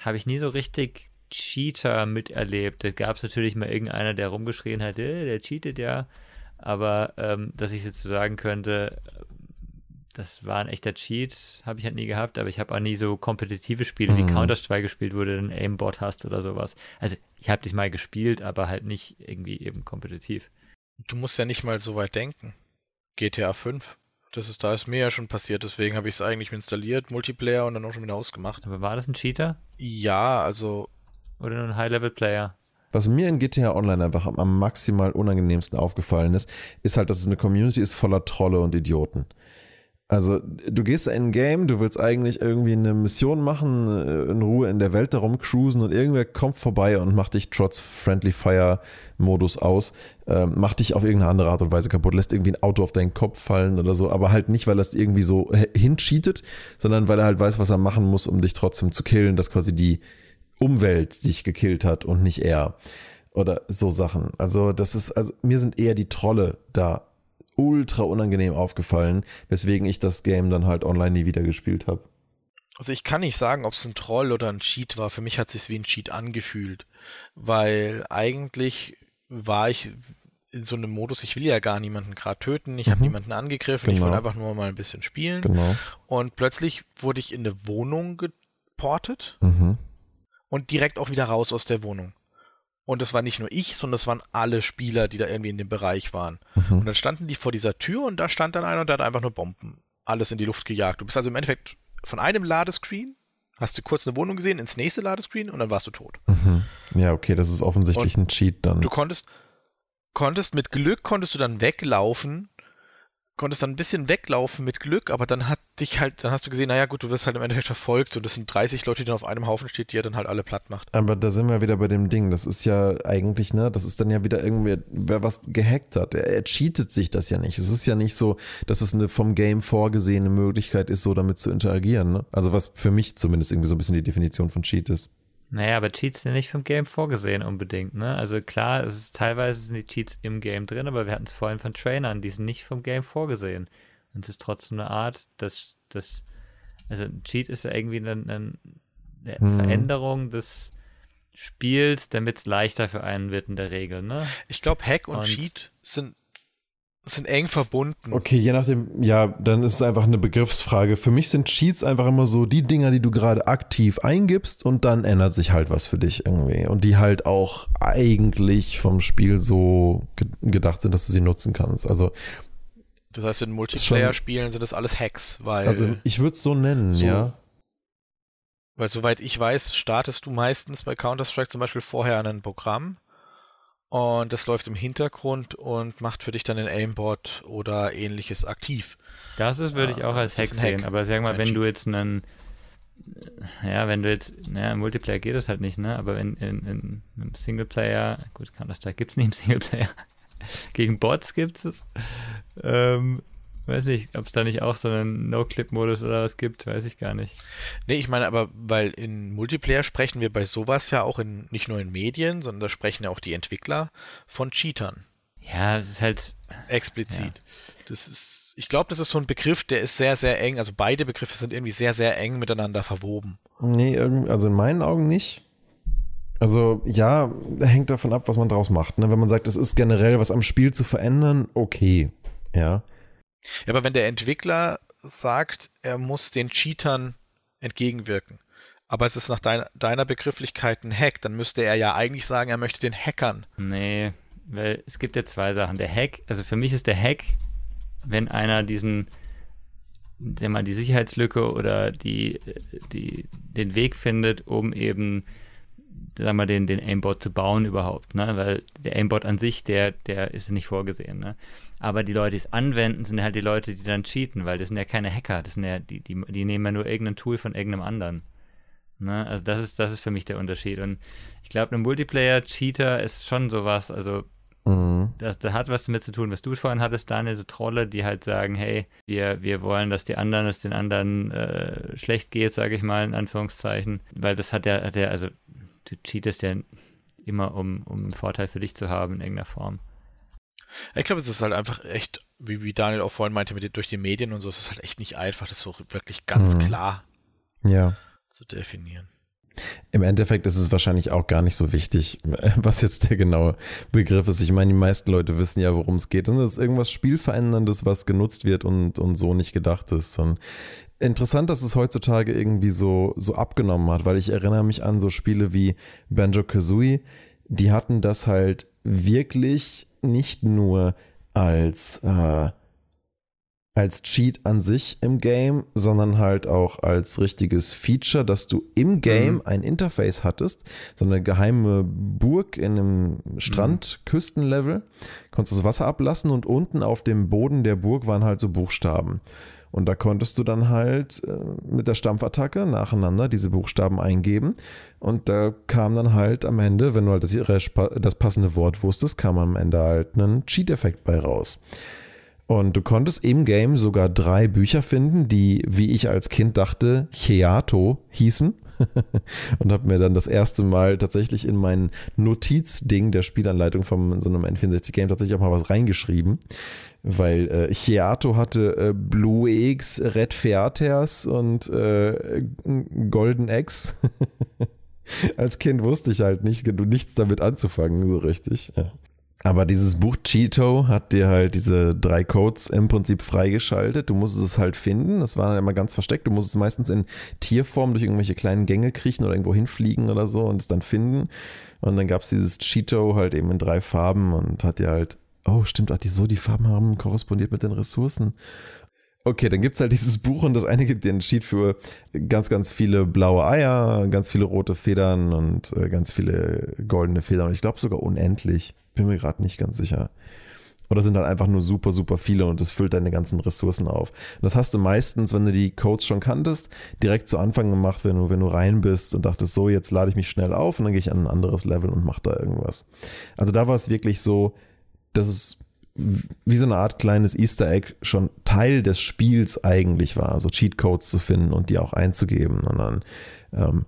habe ich nie so richtig Cheater miterlebt. Da gab es natürlich mal irgendeiner, der rumgeschrien hat, äh, der cheatet ja. Aber ähm, dass ich jetzt so sagen könnte, das war ein echter Cheat, habe ich halt nie gehabt, aber ich habe auch nie so kompetitive Spiele mhm. wie Counter-Strike gespielt, wo du ein Aimbot hast oder sowas. Also ich habe dich mal gespielt, aber halt nicht irgendwie eben kompetitiv. Du musst ja nicht mal so weit denken. GTA 5. Das ist, da ist mir ja schon passiert, deswegen habe ich es eigentlich installiert, Multiplayer und dann auch schon wieder ausgemacht. Aber war das ein Cheater? Ja, also. Oder nur ein High-Level-Player? Was mir in GTA Online einfach am maximal unangenehmsten aufgefallen ist, ist halt, dass es eine Community ist voller Trolle und Idioten. Also, du gehst in ein Game, du willst eigentlich irgendwie eine Mission machen, äh, in Ruhe in der Welt darum cruisen und irgendwer kommt vorbei und macht dich trotz Friendly Fire Modus aus, äh, macht dich auf irgendeine andere Art und Weise kaputt, lässt irgendwie ein Auto auf deinen Kopf fallen oder so, aber halt nicht, weil es irgendwie so hincheatet, sondern weil er halt weiß, was er machen muss, um dich trotzdem zu killen, dass quasi die Umwelt dich gekillt hat und nicht er. Oder so Sachen. Also, das ist, also mir sind eher die Trolle da ultra unangenehm aufgefallen, weswegen ich das Game dann halt online nie wieder gespielt habe. Also ich kann nicht sagen, ob es ein Troll oder ein Cheat war. Für mich hat es sich wie ein Cheat angefühlt, weil eigentlich war ich in so einem Modus, ich will ja gar niemanden gerade töten, ich mhm. habe niemanden angegriffen, genau. ich wollte einfach nur mal ein bisschen spielen. Genau. Und plötzlich wurde ich in eine Wohnung geportet mhm. und direkt auch wieder raus aus der Wohnung. Und das war nicht nur ich, sondern das waren alle Spieler, die da irgendwie in dem Bereich waren. Mhm. Und dann standen die vor dieser Tür und da stand dann einer und der hat einfach nur Bomben alles in die Luft gejagt. Du bist also im Endeffekt von einem Ladescreen, hast du kurz eine Wohnung gesehen, ins nächste Ladescreen und dann warst du tot. Mhm. Ja, okay, das ist offensichtlich und ein Cheat dann. Du konntest, konntest mit Glück konntest du dann weglaufen konntest dann ein bisschen weglaufen mit Glück, aber dann hat dich halt, dann hast du gesehen, naja gut, du wirst halt im Endeffekt verfolgt und das sind 30 Leute, die dann auf einem Haufen steht, die er dann halt alle platt macht. Aber da sind wir wieder bei dem Ding, das ist ja eigentlich, ne, das ist dann ja wieder irgendwie, wer was gehackt hat, er, er cheatet sich das ja nicht. Es ist ja nicht so, dass es eine vom Game vorgesehene Möglichkeit ist, so damit zu interagieren, ne? Also was für mich zumindest irgendwie so ein bisschen die Definition von Cheat ist. Naja, aber Cheats sind nicht vom Game vorgesehen unbedingt, ne? Also klar, es ist teilweise sind die Cheats im Game drin, aber wir hatten es vorhin von Trainern, die sind nicht vom Game vorgesehen. Und es ist trotzdem eine Art, dass das, also ein Cheat ist ja irgendwie eine, eine, eine hm. Veränderung des Spiels, damit es leichter für einen wird in der Regel, ne? Ich glaube, Hack und, und Cheat sind sind eng verbunden. Okay, je nachdem, ja, dann ist es einfach eine Begriffsfrage. Für mich sind Cheats einfach immer so die Dinger, die du gerade aktiv eingibst und dann ändert sich halt was für dich irgendwie. Und die halt auch eigentlich vom Spiel so ge gedacht sind, dass du sie nutzen kannst. Also. Das heißt, in Multiplayer-Spielen sind das alles Hacks, weil. Also, ich würde es so nennen, so, ja. Weil, soweit ich weiß, startest du meistens bei Counter-Strike zum Beispiel vorher an ein Programm und das läuft im Hintergrund und macht für dich dann den Aimbot oder ähnliches aktiv. Das ist, würde ich auch als Hack sehen, Hack. aber sag mal, wenn du jetzt einen, ja, wenn du jetzt, naja, im Multiplayer geht das halt nicht, ne, aber in, in, in einem Singleplayer, gut, Counter-Strike gibt es nicht im Singleplayer, *laughs* gegen Bots gibt es, ähm, Weiß nicht, ob es da nicht auch so einen No-Clip-Modus oder was gibt, weiß ich gar nicht. Nee, ich meine aber, weil in Multiplayer sprechen wir bei sowas ja auch in, nicht nur in Medien, sondern da sprechen ja auch die Entwickler von Cheatern. Ja, es ist halt. Explizit. Ja. Das ist, ich glaube, das ist so ein Begriff, der ist sehr, sehr eng, also beide Begriffe sind irgendwie sehr, sehr eng miteinander verwoben. Nee, also in meinen Augen nicht. Also ja, hängt davon ab, was man draus macht. Ne? Wenn man sagt, es ist generell was am Spiel zu verändern, okay. Ja. Ja, aber wenn der Entwickler sagt, er muss den Cheatern entgegenwirken, aber es ist nach dein, deiner Begrifflichkeit ein Hack, dann müsste er ja eigentlich sagen, er möchte den Hackern. Nee, weil es gibt ja zwei Sachen. Der Hack, also für mich ist der Hack, wenn einer diesen, sag mal, die Sicherheitslücke oder die, die, den Weg findet, um eben sag mal, den, den Aimbot zu bauen überhaupt, ne? Weil der Aimbot an sich, der, der ist nicht vorgesehen, ne? Aber die Leute, die es anwenden, sind halt die Leute, die dann cheaten, weil das sind ja keine Hacker, das sind ja, die, die, die nehmen ja nur irgendein Tool von irgendeinem anderen. Ne? Also das ist, das ist für mich der Unterschied. Und ich glaube, ein Multiplayer-Cheater ist schon sowas, also mhm. das, das hat was damit zu tun, was du vorhin hattest, Daniel, so Trolle, die halt sagen, hey, wir, wir wollen, dass die anderen, dass den anderen äh, schlecht geht, sage ich mal, in Anführungszeichen. Weil das hat ja, hat ja, also du cheatest ja immer, um, um einen Vorteil für dich zu haben in irgendeiner Form. Ich glaube, es ist halt einfach echt, wie, wie Daniel auch vorhin meinte, mit, durch die Medien und so, es ist halt echt nicht einfach, das so wirklich ganz mhm. klar ja. zu definieren. Im Endeffekt ist es wahrscheinlich auch gar nicht so wichtig, *laughs* was jetzt der genaue Begriff ist. Ich meine, die meisten Leute wissen ja, worum es geht. Und das ist irgendwas Spielveränderndes, was genutzt wird und, und so nicht gedacht ist. Und interessant, dass es heutzutage irgendwie so, so abgenommen hat, weil ich erinnere mich an so Spiele wie Banjo Kazooie, die hatten das halt wirklich nicht nur als äh, als Cheat an sich im Game, sondern halt auch als richtiges Feature, dass du im Game mhm. ein Interface hattest, so eine geheime Burg in einem Strandküstenlevel, mhm. konntest das Wasser ablassen und unten auf dem Boden der Burg waren halt so Buchstaben. Und da konntest du dann halt äh, mit der Stampfattacke nacheinander diese Buchstaben eingeben. Und da kam dann halt am Ende, wenn du halt das, das passende Wort wusstest, kam am Ende halt ein Cheat-Effekt bei raus. Und du konntest im Game sogar drei Bücher finden, die, wie ich als Kind dachte, Cheato hießen. *laughs* und habe mir dann das erste Mal tatsächlich in mein Notizding der Spielanleitung von so einem N64-Game tatsächlich auch mal was reingeschrieben. Weil äh, Cheato hatte äh, Blue X, Red Featers und äh, Golden X. *laughs* Als Kind wusste ich halt nicht, nichts damit anzufangen, so richtig. Ja. Aber dieses Buch Cheeto hat dir halt diese drei Codes im Prinzip freigeschaltet. Du musstest es halt finden. Das war dann immer ganz versteckt. Du musst es meistens in Tierform durch irgendwelche kleinen Gänge kriechen oder irgendwo hinfliegen oder so und es dann finden. Und dann gab es dieses Cheeto halt eben in drei Farben und hat dir halt, oh stimmt, ach, die so die Farben haben korrespondiert mit den Ressourcen. Okay, dann gibt es halt dieses Buch und das eine gibt dir einen Sheet für ganz, ganz viele blaue Eier, ganz viele rote Federn und äh, ganz viele goldene Federn. Und ich glaube sogar unendlich. Bin mir gerade nicht ganz sicher. Oder sind halt einfach nur super, super viele und das füllt deine ganzen Ressourcen auf. Und das hast du meistens, wenn du die Codes schon kanntest, direkt zu Anfang gemacht, wenn du, wenn du rein bist und dachtest, so, jetzt lade ich mich schnell auf und dann gehe ich an ein anderes Level und mache da irgendwas. Also da war es wirklich so, dass es wie so eine Art kleines Easter Egg schon Teil des Spiels eigentlich war, so Cheatcodes zu finden und die auch einzugeben. Und dann ähm,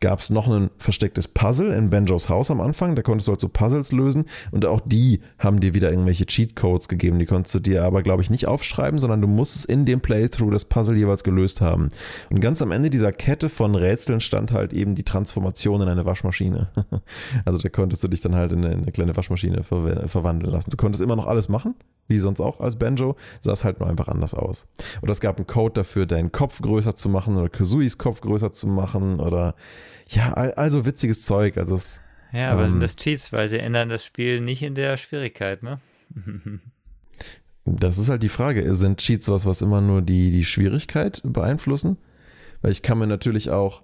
gab es noch ein verstecktes Puzzle in Benjos Haus am Anfang. Da konntest du halt so Puzzles lösen und auch die haben dir wieder irgendwelche Cheatcodes gegeben. Die konntest du dir aber, glaube ich, nicht aufschreiben, sondern du musstest in dem Playthrough das Puzzle jeweils gelöst haben. Und ganz am Ende dieser Kette von Rätseln stand halt eben die Transformation in eine Waschmaschine. *laughs* also da konntest du dich dann halt in eine, eine kleine Waschmaschine ver verwandeln lassen. Du konntest immer noch alles machen, wie sonst auch als Banjo, sah es halt nur einfach anders aus. Oder es gab einen Code dafür, deinen Kopf größer zu machen oder Kazuis Kopf größer zu machen oder ja, also witziges Zeug. Also es, ja, aber ähm, sind das Cheats, weil sie ändern das Spiel nicht in der Schwierigkeit, ne? *laughs* das ist halt die Frage. Sind Cheats was, was immer nur die, die Schwierigkeit beeinflussen? Weil ich kann mir natürlich auch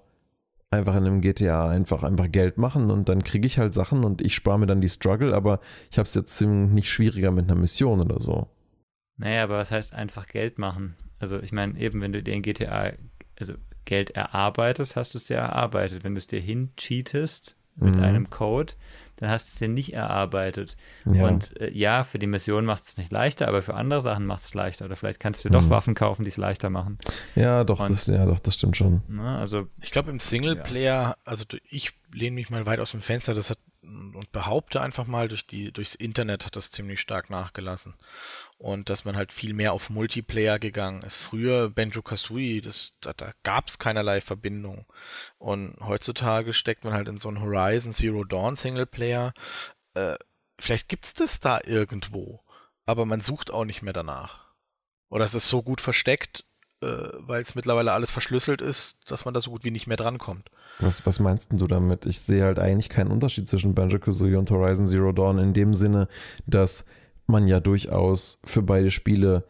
einfach in einem GTA einfach, einfach Geld machen und dann kriege ich halt Sachen und ich spare mir dann die Struggle, aber ich habe es jetzt nicht schwieriger mit einer Mission oder so. Naja, aber was heißt einfach Geld machen? Also ich meine, eben wenn du dir in GTA, also Geld erarbeitest, hast du es dir erarbeitet. Wenn du es dir hincheatest mit mhm. einem Code, dann hast du es dir nicht erarbeitet. Ja. Und äh, ja, für die Mission macht es nicht leichter, aber für andere Sachen macht es leichter. Oder vielleicht kannst du mhm. doch Waffen kaufen, die es leichter machen. Ja, doch, Und, das, ja, doch, das stimmt schon. Na, also, ich glaube, im Singleplayer, ja. also ich lehne mich mal weit aus dem Fenster, das hat und behaupte einfach mal, durch die, durchs Internet hat das ziemlich stark nachgelassen und dass man halt viel mehr auf Multiplayer gegangen ist. Früher Benjo Kazooie, das, da, da gab es keinerlei Verbindung. Und heutzutage steckt man halt in so einen Horizon Zero Dawn Singleplayer. Äh, vielleicht gibt's das da irgendwo, aber man sucht auch nicht mehr danach. Oder es ist so gut versteckt, weil es mittlerweile alles verschlüsselt ist, dass man da so gut wie nicht mehr drankommt. Was, was meinst du damit? Ich sehe halt eigentlich keinen Unterschied zwischen Banjo Kazooie und Horizon Zero Dawn in dem Sinne, dass man ja durchaus für beide Spiele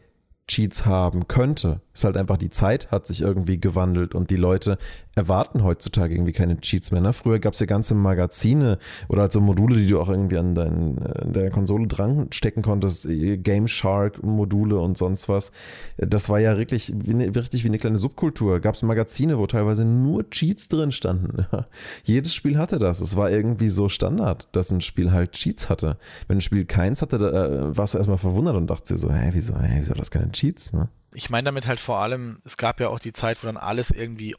Cheats haben könnte. Ist halt einfach die Zeit hat sich irgendwie gewandelt und die Leute erwarten heutzutage irgendwie keine Cheats mehr. Ne? Früher gab es ja ganze Magazine oder halt so Module, die du auch irgendwie an, dein, deiner Konsole dran stecken konntest, Game Shark Module und sonst was. Das war ja wirklich wie eine, richtig wie eine kleine Subkultur. Gab es Magazine, wo teilweise nur Cheats drin standen. *laughs* Jedes Spiel hatte das. Es war irgendwie so Standard, dass ein Spiel halt Cheats hatte. Wenn ein Spiel keins hatte, da, äh, warst du erstmal verwundert und dachtest dir so, hä, wieso, hä, wieso hat das keine Cheats? Ne? Ich meine damit halt vor allem, es gab ja auch die Zeit, wo dann alles irgendwie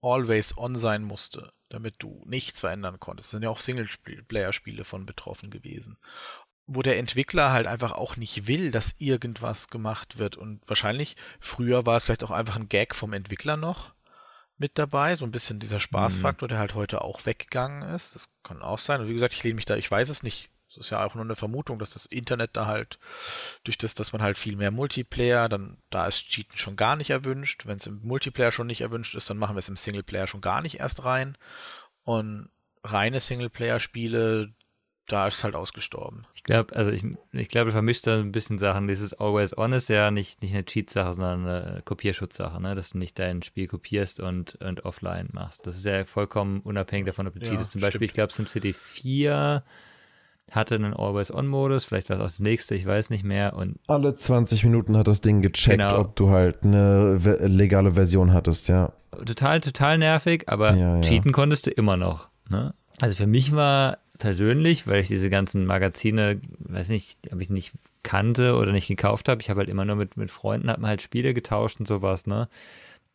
always on sein musste, damit du nichts verändern konntest. Es sind ja auch Singleplayer-Spiele von betroffen gewesen. Wo der Entwickler halt einfach auch nicht will, dass irgendwas gemacht wird. Und wahrscheinlich früher war es vielleicht auch einfach ein Gag vom Entwickler noch, mit dabei, so ein bisschen dieser Spaßfaktor, der halt heute auch weggegangen ist. Das kann auch sein. Und wie gesagt, ich lehne mich da, ich weiß es nicht. Es ist ja auch nur eine Vermutung, dass das Internet da halt durch das, dass man halt viel mehr Multiplayer, dann da ist Cheaten schon gar nicht erwünscht. Wenn es im Multiplayer schon nicht erwünscht ist, dann machen wir es im Singleplayer schon gar nicht erst rein. Und reine Singleplayer-Spiele, da ist es halt ausgestorben. Ich glaube, also ich, ich glaube, du vermischt da ein bisschen Sachen. Dieses Always On ist ja nicht, nicht eine Cheat-Sache, sondern eine Kopierschutzsache, ne? dass du nicht dein Spiel kopierst und, und offline machst. Das ist ja vollkommen unabhängig davon, ob du ja, cheatest. Zum Beispiel, stimmt. ich glaube, SimCity 4 hatte einen Always-On-Modus, vielleicht war es auch das nächste, ich weiß nicht mehr. Und Alle 20 Minuten hat das Ding gecheckt, genau. ob du halt eine legale Version hattest, ja. Total, total nervig, aber ja, ja. cheaten konntest du immer noch. Ne? Also für mich war persönlich, weil ich diese ganzen Magazine, weiß nicht, ob ich nicht kannte oder nicht gekauft habe. Ich habe halt immer nur mit, mit Freunden, hat man halt Spiele getauscht und sowas, ne?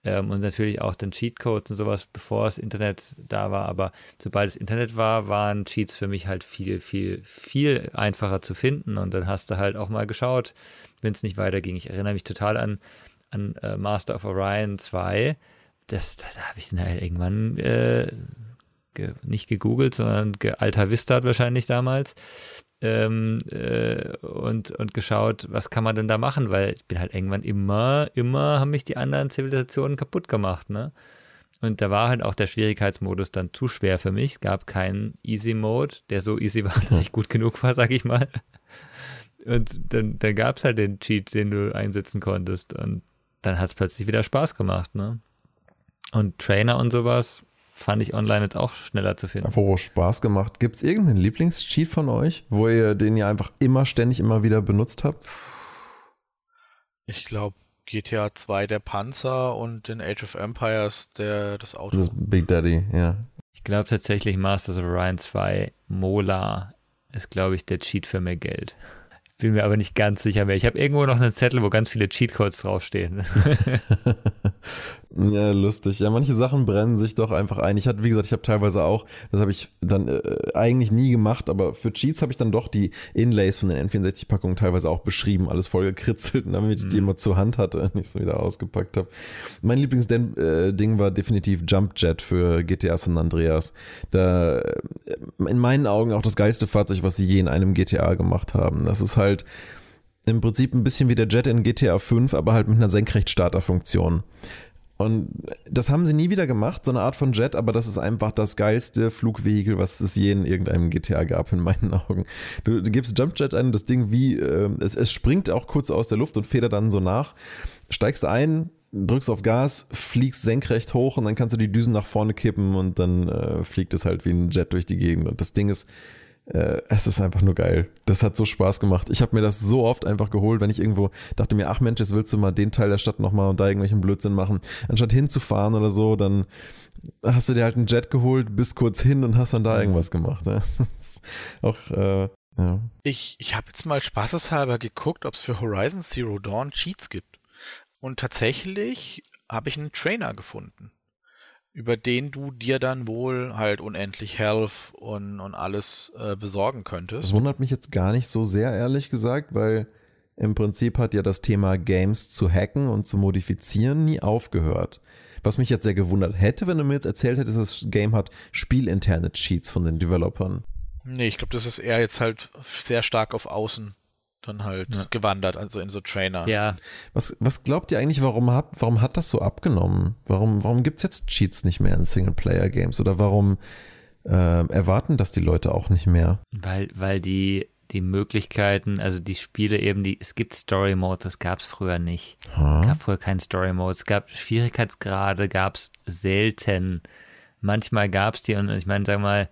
Ähm, und natürlich auch dann Cheatcodes und sowas, bevor das Internet da war. Aber sobald das Internet war, waren Cheats für mich halt viel, viel, viel einfacher zu finden. Und dann hast du halt auch mal geschaut, wenn es nicht weiterging. Ich erinnere mich total an, an äh, Master of Orion 2. Das, da, da habe ich dann halt irgendwann äh, ge, nicht gegoogelt, sondern ge, Alta Vista wahrscheinlich damals. Ähm, äh, und, und geschaut, was kann man denn da machen, weil ich bin halt irgendwann immer, immer haben mich die anderen Zivilisationen kaputt gemacht, ne? Und da war halt auch der Schwierigkeitsmodus dann zu schwer für mich. Es gab keinen Easy Mode, der so easy war, *laughs* dass ich gut genug war, sag ich mal. Und dann, dann gab es halt den Cheat, den du einsetzen konntest. Und dann hat es plötzlich wieder Spaß gemacht, ne? Und Trainer und sowas, fand ich online jetzt auch schneller zu finden. Apropos Spaß gemacht. Gibt es irgendeinen Lieblingscheat von euch, wo ihr den ihr einfach immer ständig immer wieder benutzt habt? Ich glaube GTA 2 der Panzer und in Age of Empires der das Auto. Das Big Daddy, ja. Ich glaube tatsächlich Masters of Orion 2 Mola ist glaube ich der Cheat für mehr Geld. Bin mir aber nicht ganz sicher mehr. Ich habe irgendwo noch einen Zettel, wo ganz viele Cheatcodes draufstehen. *laughs* ja, lustig. Ja, manche Sachen brennen sich doch einfach ein. Ich hatte, wie gesagt, ich habe teilweise auch, das habe ich dann äh, eigentlich nie gemacht, aber für Cheats habe ich dann doch die Inlays von den N64-Packungen teilweise auch beschrieben, alles voll gekritzelt, *laughs* damit ich die mhm. immer zur Hand hatte *laughs* und ich sie wieder ausgepackt habe. Mein Lieblingsding äh, war definitiv Jump Jet für GTA San Andreas. Da äh, in meinen Augen auch das geilste Fahrzeug, was sie je in einem GTA gemacht haben. Das ist halt im Prinzip ein bisschen wie der Jet in GTA 5, aber halt mit einer Senkrechtstarterfunktion. Und das haben sie nie wieder gemacht, so eine Art von Jet, aber das ist einfach das geilste Flugvehikel, was es je in irgendeinem GTA gab, in meinen Augen. Du, du gibst Jumpjet ein, das Ding wie, äh, es, es springt auch kurz aus der Luft und federt dann so nach, steigst ein, drückst auf Gas, fliegst senkrecht hoch und dann kannst du die Düsen nach vorne kippen und dann äh, fliegt es halt wie ein Jet durch die Gegend. Und das Ding ist äh, es ist einfach nur geil. Das hat so Spaß gemacht. Ich habe mir das so oft einfach geholt, wenn ich irgendwo dachte mir, ach Mensch, jetzt willst du mal den Teil der Stadt nochmal und da irgendwelchen Blödsinn machen. Anstatt hinzufahren oder so, dann hast du dir halt einen Jet geholt, bist kurz hin und hast dann da mhm. irgendwas gemacht. Ne? *laughs* auch, äh, ja. Ich, ich habe jetzt mal spaßeshalber geguckt, ob es für Horizon Zero Dawn Cheats gibt. Und tatsächlich habe ich einen Trainer gefunden über den du dir dann wohl halt unendlich Health und, und alles äh, besorgen könntest. Das wundert mich jetzt gar nicht so sehr, ehrlich gesagt, weil im Prinzip hat ja das Thema Games zu hacken und zu modifizieren nie aufgehört. Was mich jetzt sehr gewundert hätte, wenn du mir jetzt erzählt hättest, das Game hat spielinterne Cheats von den Developern. Nee, ich glaube, das ist eher jetzt halt sehr stark auf Außen dann halt ja. gewandert, also in so Trainer. Ja. Was, was glaubt ihr eigentlich, warum hat, warum hat das so abgenommen? Warum, warum gibt es jetzt Cheats nicht mehr in Singleplayer-Games? Oder warum äh, erwarten das die Leute auch nicht mehr? Weil, weil die, die Möglichkeiten, also die Spiele eben, die, es gibt Story Modes, das gab es früher nicht. Ha? Es gab früher keinen Story Mode. Es gab Schwierigkeitsgrade, gab es selten. Manchmal gab es die und ich meine, sag mal,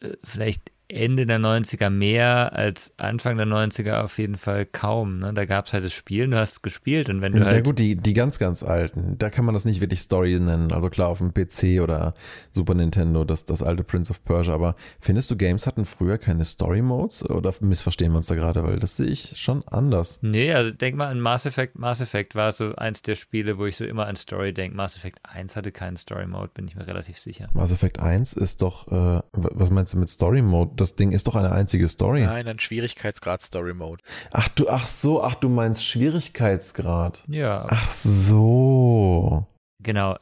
äh, vielleicht Ende der 90er mehr als Anfang der 90er auf jeden Fall kaum. Ne? Da gab es halt das Spiel, du hast es gespielt und wenn du ja, halt. Ja gut, die, die ganz, ganz alten, da kann man das nicht wirklich Story nennen. Also klar, auf dem PC oder Super Nintendo, das, das alte Prince of Persia. Aber findest du, Games hatten früher keine Story-Modes? Oder missverstehen wir uns da gerade? Weil das sehe ich schon anders. Nee, also denk mal an Mass Effect. Mass Effect war so eins der Spiele, wo ich so immer an Story denke. Mass Effect 1 hatte keinen Story-Mode, bin ich mir relativ sicher. Mass Effect 1 ist doch, äh, was meinst du mit Story-Mode? Das Ding ist doch eine einzige Story. Nein, ein Schwierigkeitsgrad Story Mode. Ach du, ach so, ach du meinst Schwierigkeitsgrad. Ja. Ach so. Genau,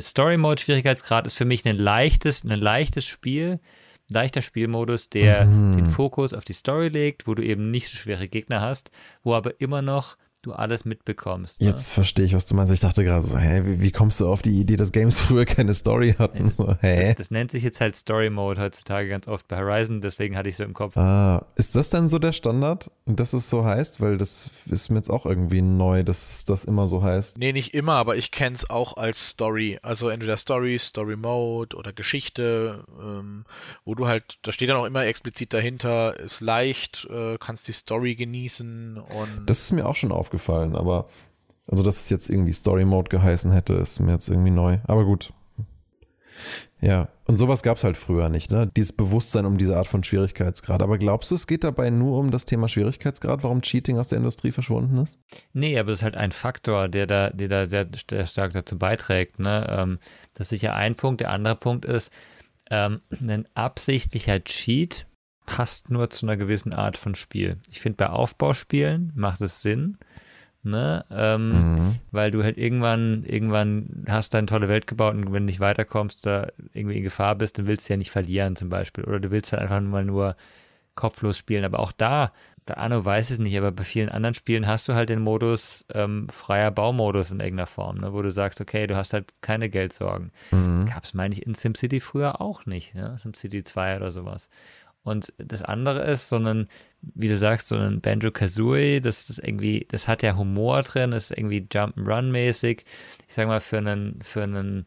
Story Mode Schwierigkeitsgrad ist für mich ein leichtes, ein leichtes Spiel, leichter Spielmodus, der mhm. den Fokus auf die Story legt, wo du eben nicht so schwere Gegner hast, wo aber immer noch du alles mitbekommst. Ne? Jetzt verstehe ich, was du meinst. Ich dachte gerade so, hä, wie, wie, kommst du auf die Idee, dass Games *laughs* früher keine Story hatten? *laughs* Hä? Das, das, nennt sich jetzt halt Story Mode heutzutage ganz oft bei Horizon, deswegen hatte ich so im Kopf. Ah, ist das dann so der Standard dass es so heißt? Weil das ist mir jetzt auch irgendwie neu, dass das immer so heißt. Nee, nicht immer, aber ich kenne es auch als Story. Also entweder Story, Story Mode oder Geschichte, ähm, wo du halt, da steht dann auch immer explizit dahinter, ist leicht, äh, kannst die Story genießen und. Das ist mir auch schon aufgefallen aufgefallen, aber also, dass es jetzt irgendwie Story Mode geheißen hätte, ist mir jetzt irgendwie neu. Aber gut. Ja, und sowas gab es halt früher nicht, ne? Dieses Bewusstsein um diese Art von Schwierigkeitsgrad. Aber glaubst du, es geht dabei nur um das Thema Schwierigkeitsgrad, warum Cheating aus der Industrie verschwunden ist? Nee, aber es ist halt ein Faktor, der da, der da sehr, sehr stark dazu beiträgt. Ne? Ähm, das ist sicher ein Punkt. Der andere Punkt ist, ähm, ein absichtlicher Cheat passt nur zu einer gewissen Art von Spiel. Ich finde, bei Aufbauspielen macht es Sinn, ne? Ähm, mhm. Weil du halt irgendwann, irgendwann hast du eine tolle Welt gebaut und wenn du nicht weiterkommst oder irgendwie in Gefahr bist, dann willst du ja nicht verlieren zum Beispiel. Oder du willst halt einfach mal nur kopflos spielen. Aber auch da, bei Anno weiß es nicht, aber bei vielen anderen Spielen hast du halt den Modus ähm, freier Baumodus in irgendeiner Form, ne? wo du sagst, okay, du hast halt keine Geldsorgen. Mhm. Gab es, meine ich, in SimCity früher auch nicht, ne? SimCity 2 oder sowas. Und das andere ist, sondern, wie du sagst, so ein Banjo Kazooie, das ist irgendwie, das hat ja Humor drin, ist irgendwie Jump'n'Run-mäßig. Ich sag mal, für einen, für einen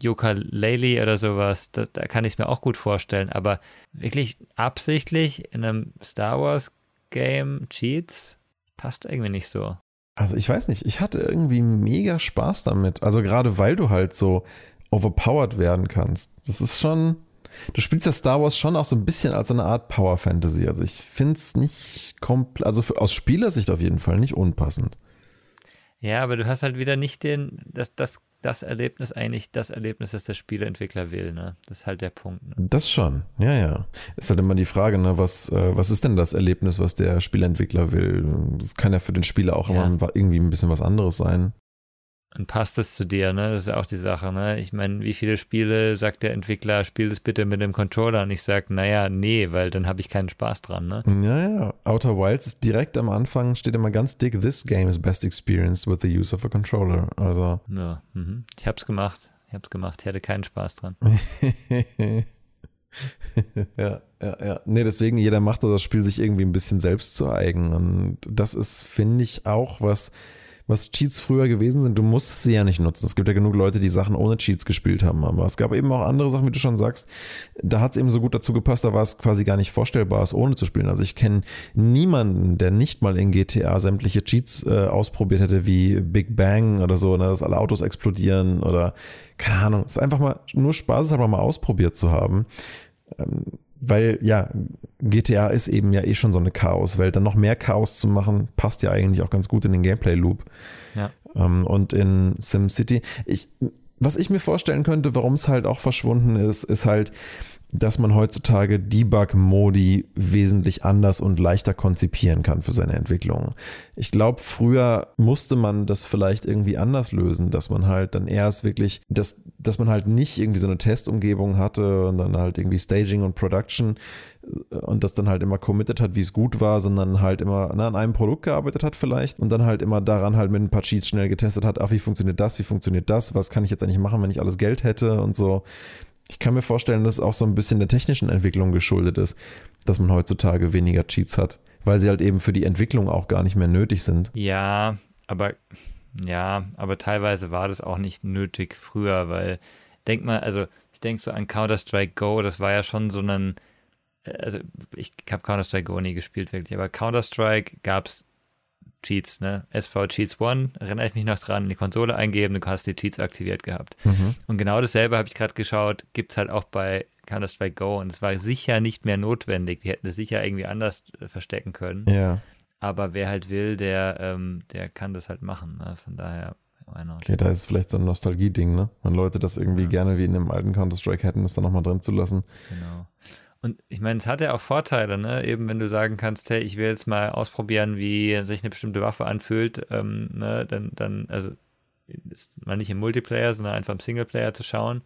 Yooka-Laylee oder sowas, da, da kann ich es mir auch gut vorstellen. Aber wirklich absichtlich in einem Star Wars-Game Cheats passt irgendwie nicht so. Also ich weiß nicht, ich hatte irgendwie mega Spaß damit. Also gerade weil du halt so overpowered werden kannst. Das ist schon Du spielst ja Star Wars schon auch so ein bisschen als eine Art Power Fantasy. Also ich finde es nicht komplett, also für, aus Spielersicht auf jeden Fall nicht unpassend. Ja, aber du hast halt wieder nicht den, das, das, das Erlebnis, eigentlich das Erlebnis, das der Spieleentwickler will, ne? Das ist halt der Punkt. Ne? Das schon, ja, ja. Ist halt immer die Frage, ne, was, äh, was ist denn das Erlebnis, was der Spieleentwickler will? Das kann ja für den Spieler auch ja. immer irgendwie ein bisschen was anderes sein. Und passt es zu dir, ne? Das ist ja auch die Sache, ne? Ich meine, wie viele Spiele sagt der Entwickler, spiel das bitte mit dem Controller? Und ich sage, naja, nee, weil dann habe ich keinen Spaß dran, ne? Ja, ja. Outer Wilds ist direkt am Anfang, steht immer ganz dick, this game is best experience with the use of a controller. Also. Ja, mhm. ich hab's gemacht. Ich hab's gemacht. Ich hatte keinen Spaß dran. *laughs* ja, ja, ja. Nee, deswegen, jeder macht das Spiel sich irgendwie ein bisschen selbst zu eigen. Und das ist, finde ich, auch was was Cheats früher gewesen sind. Du musst sie ja nicht nutzen. Es gibt ja genug Leute, die Sachen ohne Cheats gespielt haben. Aber es gab eben auch andere Sachen, wie du schon sagst. Da hat es eben so gut dazu gepasst, da war es quasi gar nicht vorstellbar, es ohne zu spielen. Also ich kenne niemanden, der nicht mal in GTA sämtliche Cheats äh, ausprobiert hätte, wie Big Bang oder so, ne, dass alle Autos explodieren oder keine Ahnung. Es ist einfach mal nur Spaß, es aber mal ausprobiert zu haben. Ähm, weil ja, GTA ist eben ja eh schon so eine Chaoswelt. Dann noch mehr Chaos zu machen, passt ja eigentlich auch ganz gut in den Gameplay-Loop. Ja. Ähm, und in SimCity, ich, was ich mir vorstellen könnte, warum es halt auch verschwunden ist, ist halt, dass man heutzutage Debug-Modi wesentlich anders und leichter konzipieren kann für seine Entwicklung. Ich glaube, früher musste man das vielleicht irgendwie anders lösen, dass man halt dann erst wirklich, dass, dass man halt nicht irgendwie so eine Testumgebung hatte und dann halt irgendwie Staging und Production äh, und das dann halt immer committed hat, wie es gut war, sondern halt immer na, an einem Produkt gearbeitet hat vielleicht und dann halt immer daran halt mit ein paar Cheats schnell getestet hat, ach, wie funktioniert das, wie funktioniert das, was kann ich jetzt eigentlich machen, wenn ich alles Geld hätte und so ich kann mir vorstellen, dass es auch so ein bisschen der technischen Entwicklung geschuldet ist, dass man heutzutage weniger Cheats hat, weil sie halt eben für die Entwicklung auch gar nicht mehr nötig sind. Ja, aber ja, aber teilweise war das auch nicht nötig früher, weil denk mal, also ich denke so an Counter-Strike Go, das war ja schon so ein, also ich habe Counter-Strike Go nie gespielt wirklich, aber Counter-Strike gab es Cheats, ne? SV Cheats One, erinnere ich mich noch dran, in die Konsole eingeben, du hast die Cheats aktiviert gehabt. Mhm. Und genau dasselbe habe ich gerade geschaut, gibt es halt auch bei Counter-Strike Go und es war sicher nicht mehr notwendig. Die hätten es sicher irgendwie anders äh, verstecken können. Ja. Aber wer halt will, der, ähm, der kann das halt machen. Ne? Von daher. Okay, da ist vielleicht so ein Nostalgie-Ding, ne? Wenn Leute das irgendwie ja. gerne wie in einem alten Counter-Strike hätten, das dann nochmal drin zu lassen. Genau. Und ich meine, es hat ja auch Vorteile, ne? Eben wenn du sagen kannst, hey, ich will jetzt mal ausprobieren, wie sich eine bestimmte Waffe anfühlt, ähm, ne? dann, dann, also mal nicht im Multiplayer, sondern einfach im Singleplayer zu schauen,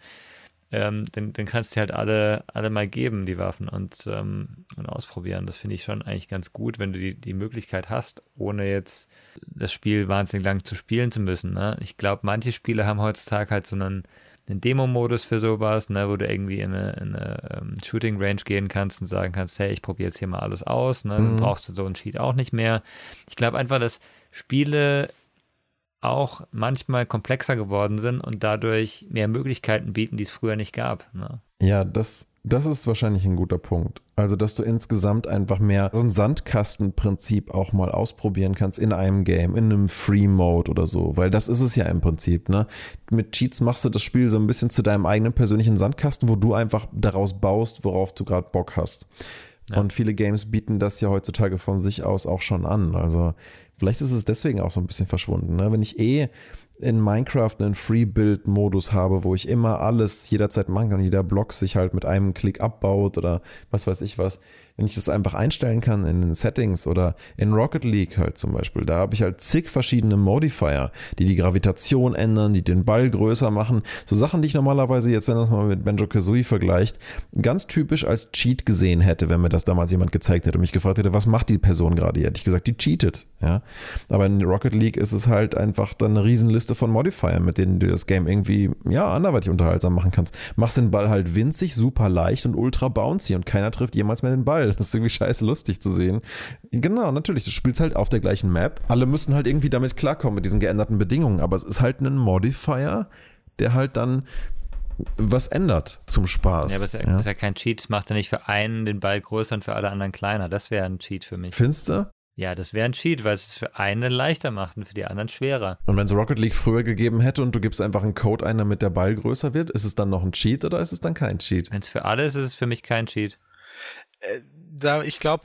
ähm, dann, dann kannst du halt alle, alle mal geben, die Waffen und, ähm, und ausprobieren. Das finde ich schon eigentlich ganz gut, wenn du die, die Möglichkeit hast, ohne jetzt das Spiel wahnsinnig lang zu spielen zu müssen. Ne? Ich glaube, manche Spiele haben heutzutage halt so einen, einen Demo-Modus für sowas, ne, wo du irgendwie in eine, in eine um, ähm, Shooting-Range gehen kannst und sagen kannst, hey, ich probiere jetzt hier mal alles aus. Ne? Dann mhm. brauchst du so einen Cheat auch nicht mehr. Ich glaube einfach, dass Spiele auch manchmal komplexer geworden sind und dadurch mehr Möglichkeiten bieten, die es früher nicht gab. Ne? Ja, das, das ist wahrscheinlich ein guter Punkt. Also, dass du insgesamt einfach mehr so ein Sandkastenprinzip auch mal ausprobieren kannst in einem Game, in einem Free-Mode oder so, weil das ist es ja im Prinzip, ne? Mit Cheats machst du das Spiel so ein bisschen zu deinem eigenen persönlichen Sandkasten, wo du einfach daraus baust, worauf du gerade Bock hast. Ja. Und viele Games bieten das ja heutzutage von sich aus auch schon an. Also Vielleicht ist es deswegen auch so ein bisschen verschwunden. Ne? Wenn ich eh in Minecraft einen Free-Build-Modus habe, wo ich immer alles jederzeit machen kann, jeder Block sich halt mit einem Klick abbaut oder was weiß ich was, wenn ich das einfach einstellen kann in den Settings oder in Rocket League halt zum Beispiel, da habe ich halt zig verschiedene Modifier, die die Gravitation ändern, die den Ball größer machen. So Sachen, die ich normalerweise jetzt, wenn das mal mit Benjo Kazooie vergleicht, ganz typisch als Cheat gesehen hätte, wenn mir das damals jemand gezeigt hätte und mich gefragt hätte, was macht die Person gerade hier? Hätte ich gesagt, die cheatet, ja. Aber in Rocket League ist es halt einfach dann eine Riesenliste von Modifier, mit denen du das Game irgendwie, ja, anderweitig unterhaltsam machen kannst. Machst den Ball halt winzig, super leicht und ultra bouncy und keiner trifft jemals mehr den Ball. Das ist irgendwie scheiße lustig zu sehen. Genau, natürlich. Du spielst halt auf der gleichen Map. Alle müssen halt irgendwie damit klarkommen mit diesen geänderten Bedingungen. Aber es ist halt ein Modifier, der halt dann was ändert zum Spaß. Ja, aber es ist ja, ja. Ist ja kein Cheat. Macht ja nicht für einen den Ball größer und für alle anderen kleiner. Das wäre ein Cheat für mich. Findest du? Ja, das wäre ein Cheat, weil es es für einen leichter macht und für die anderen schwerer. Und wenn es Rocket League früher gegeben hätte und du gibst einfach einen Code ein, damit der Ball größer wird, ist es dann noch ein Cheat oder ist es dann kein Cheat? Wenn es für alle ist, ist es für mich kein Cheat. Äh, da, ich glaube,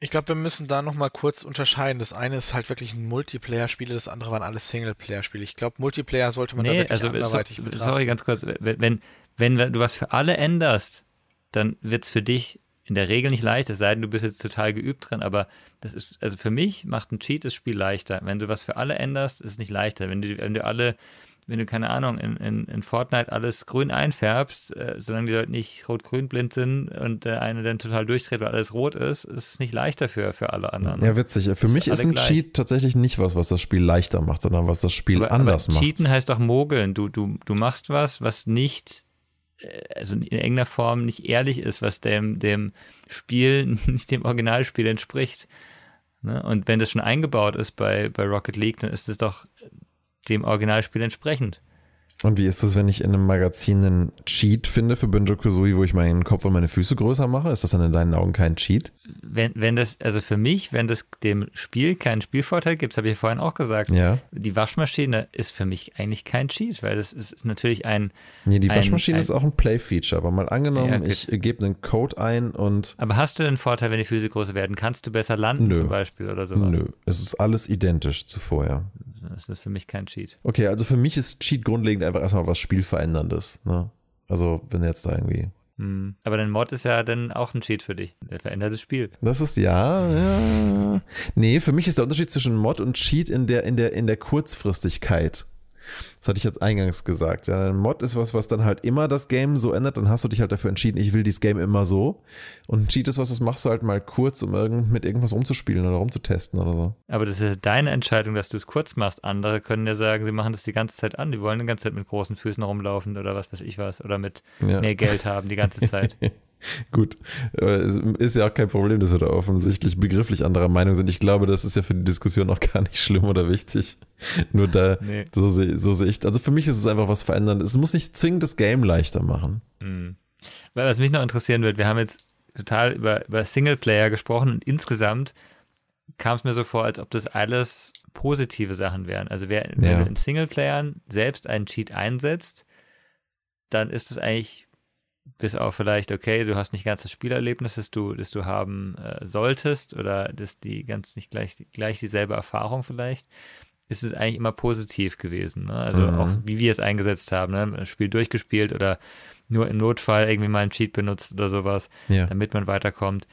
ich glaube, wir müssen da nochmal kurz unterscheiden. Das eine ist halt wirklich ein Multiplayer-Spiel, das andere waren alles Singleplayer-Spiele. Ich glaube, Multiplayer sollte man nee, da wirklich also, anderweitig so, betrachten. Sorry, ganz kurz. Wenn, wenn, wenn du was für alle änderst, dann wird es für dich in der Regel nicht leicht, es sei denn, du bist jetzt total geübt drin, aber das ist, also für mich macht ein Cheat das Spiel leichter. Wenn du was für alle änderst, ist es nicht leichter. Wenn du, wenn du alle wenn du, keine Ahnung, in, in, in Fortnite alles grün einfärbst, äh, solange die Leute nicht rot-grün blind sind und der eine dann total durchdreht, weil alles rot ist, ist es nicht leichter für, für alle anderen. Ja, witzig. Für mich ist ein gleich. Cheat tatsächlich nicht was, was das Spiel leichter macht, sondern was das Spiel aber, anders aber macht. Cheaten heißt doch mogeln. Du, du, du machst was, was nicht äh, also in irgendeiner Form nicht ehrlich ist, was dem, dem Spiel, *laughs* nicht dem Originalspiel entspricht. Ne? Und wenn das schon eingebaut ist bei, bei Rocket League, dann ist es doch dem Originalspiel entsprechend. Und wie ist das, wenn ich in einem Magazin einen Cheat finde für Banjo Kazooie, wo ich meinen Kopf und meine Füße größer mache? Ist das dann in deinen Augen kein Cheat? Wenn, wenn das, also für mich, wenn das dem Spiel keinen Spielvorteil gibt, das habe ich vorhin auch gesagt. Ja. Die Waschmaschine ist für mich eigentlich kein Cheat, weil das ist, ist natürlich ein. Nee, die Waschmaschine ein, ist auch ein Play-Feature, aber mal angenommen, ja, ich gebe einen Code ein und. Aber hast du den Vorteil, wenn die Füße größer werden? Kannst du besser landen Nö. zum Beispiel oder sowas? Nö, es ist alles identisch zu vorher. Das ist für mich kein Cheat. Okay, also für mich ist Cheat grundlegend einfach erstmal was Spielveränderndes. Ne? Also, wenn jetzt da irgendwie. Hm. Aber dein Mod ist ja dann auch ein Cheat für dich. Der verändert das Spiel. Das ist ja, ja. Nee, für mich ist der Unterschied zwischen Mod und Cheat in der, in der, in der Kurzfristigkeit. Das hatte ich jetzt eingangs gesagt. Ja, ein Mod ist was, was dann halt immer das Game so ändert. Dann hast du dich halt dafür entschieden, ich will dieses Game immer so. Und ein Cheat ist was, das machst du halt mal kurz, um irgend, mit irgendwas rumzuspielen oder rumzutesten oder so. Aber das ist deine Entscheidung, dass du es kurz machst. Andere können ja sagen, sie machen das die ganze Zeit an. Die wollen die ganze Zeit mit großen Füßen rumlaufen oder was weiß ich was. Oder mit ja. mehr Geld haben die ganze Zeit. *laughs* Gut, es ist ja auch kein Problem, dass wir da offensichtlich begrifflich anderer Meinung sind. Ich glaube, das ist ja für die Diskussion auch gar nicht schlimm oder wichtig. Nur da, nee. so sehe so seh ich. Also für mich ist es einfach was Veränderndes. Es muss nicht zwingend das Game leichter machen. Mhm. Weil was mich noch interessieren wird, wir haben jetzt total über, über Singleplayer gesprochen und insgesamt kam es mir so vor, als ob das alles positive Sachen wären. Also wer, ja. in Singleplayern selbst einen Cheat einsetzt, dann ist es eigentlich bis auf vielleicht, okay, du hast nicht ganz das Spielerlebnis, das du, das du haben äh, solltest oder das die ganz nicht gleich, gleich dieselbe Erfahrung vielleicht, ist es eigentlich immer positiv gewesen. Ne? Also mhm. auch wie wir es eingesetzt haben, ne? ein Spiel durchgespielt oder nur im Notfall irgendwie mal einen Cheat benutzt oder sowas, ja. damit man weiterkommt.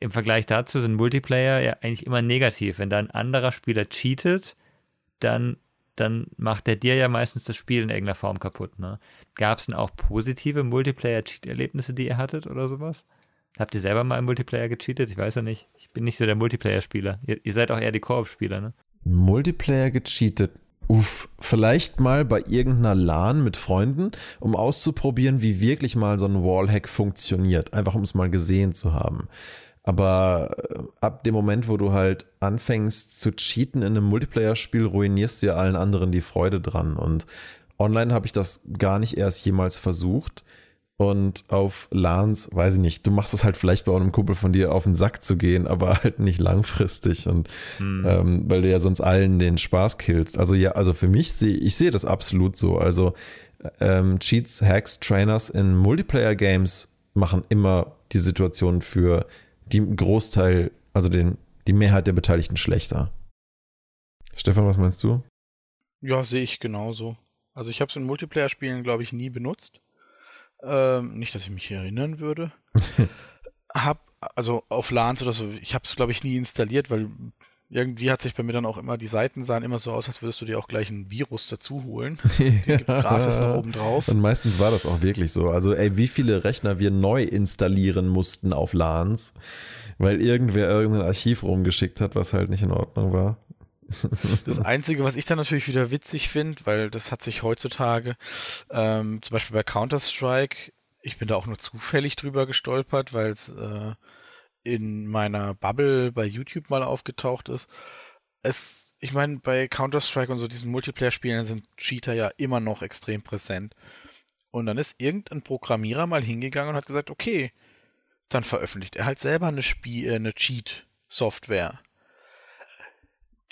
Im Vergleich dazu sind Multiplayer ja eigentlich immer negativ. Wenn da ein anderer Spieler cheatet, dann dann macht er dir ja meistens das Spiel in irgendeiner Form kaputt. Ne? Gab es denn auch positive Multiplayer-Cheat-Erlebnisse, die ihr hattet oder sowas? Habt ihr selber mal im Multiplayer gecheatet? Ich weiß ja nicht. Ich bin nicht so der Multiplayer-Spieler. Ihr, ihr, seid auch eher die Koop-Spieler, ne? Multiplayer gecheatet. Uff, vielleicht mal bei irgendeiner LAN mit Freunden, um auszuprobieren, wie wirklich mal so ein Wallhack funktioniert. Einfach um es mal gesehen zu haben. Aber äh, ab dem Moment, wo du halt anfängst zu cheaten in einem Multiplayer-Spiel, ruinierst du ja allen anderen die Freude dran. Und online habe ich das gar nicht erst jemals versucht. Und auf LANs, weiß ich nicht, du machst es halt vielleicht bei einem Kumpel von dir auf den Sack zu gehen, aber halt nicht langfristig und hm. ähm, weil du ja sonst allen den Spaß killst. Also ja, also für mich sehe ich sehe das absolut so. Also ähm, Cheats, Hacks, Trainers in Multiplayer-Games machen immer die Situation für die Großteil, also den, die Mehrheit der Beteiligten schlechter. Stefan, was meinst du? Ja, sehe ich genauso. Also ich habe es in Multiplayer-Spielen, glaube ich, nie benutzt. Ähm, nicht, dass ich mich hier erinnern würde. *laughs* hab, also auf LANs oder so, ich habe es, glaube ich, nie installiert, weil irgendwie hat sich bei mir dann auch immer, die Seiten sahen immer so aus, als würdest du dir auch gleich ein Virus dazu holen. *laughs* Den gibt's gratis noch oben drauf. Und meistens war das auch wirklich so. Also, ey, wie viele Rechner wir neu installieren mussten auf LANs, weil irgendwer irgendein Archiv rumgeschickt hat, was halt nicht in Ordnung war. *laughs* Das Einzige, was ich dann natürlich wieder witzig finde, weil das hat sich heutzutage, ähm, zum Beispiel bei Counter-Strike, ich bin da auch nur zufällig drüber gestolpert, weil es äh, in meiner Bubble bei YouTube mal aufgetaucht ist. Es, ich meine, bei Counter-Strike und so diesen Multiplayer-Spielen sind Cheater ja immer noch extrem präsent. Und dann ist irgendein Programmierer mal hingegangen und hat gesagt, okay, dann veröffentlicht er halt selber eine, Spiel, äh, eine Cheat-Software.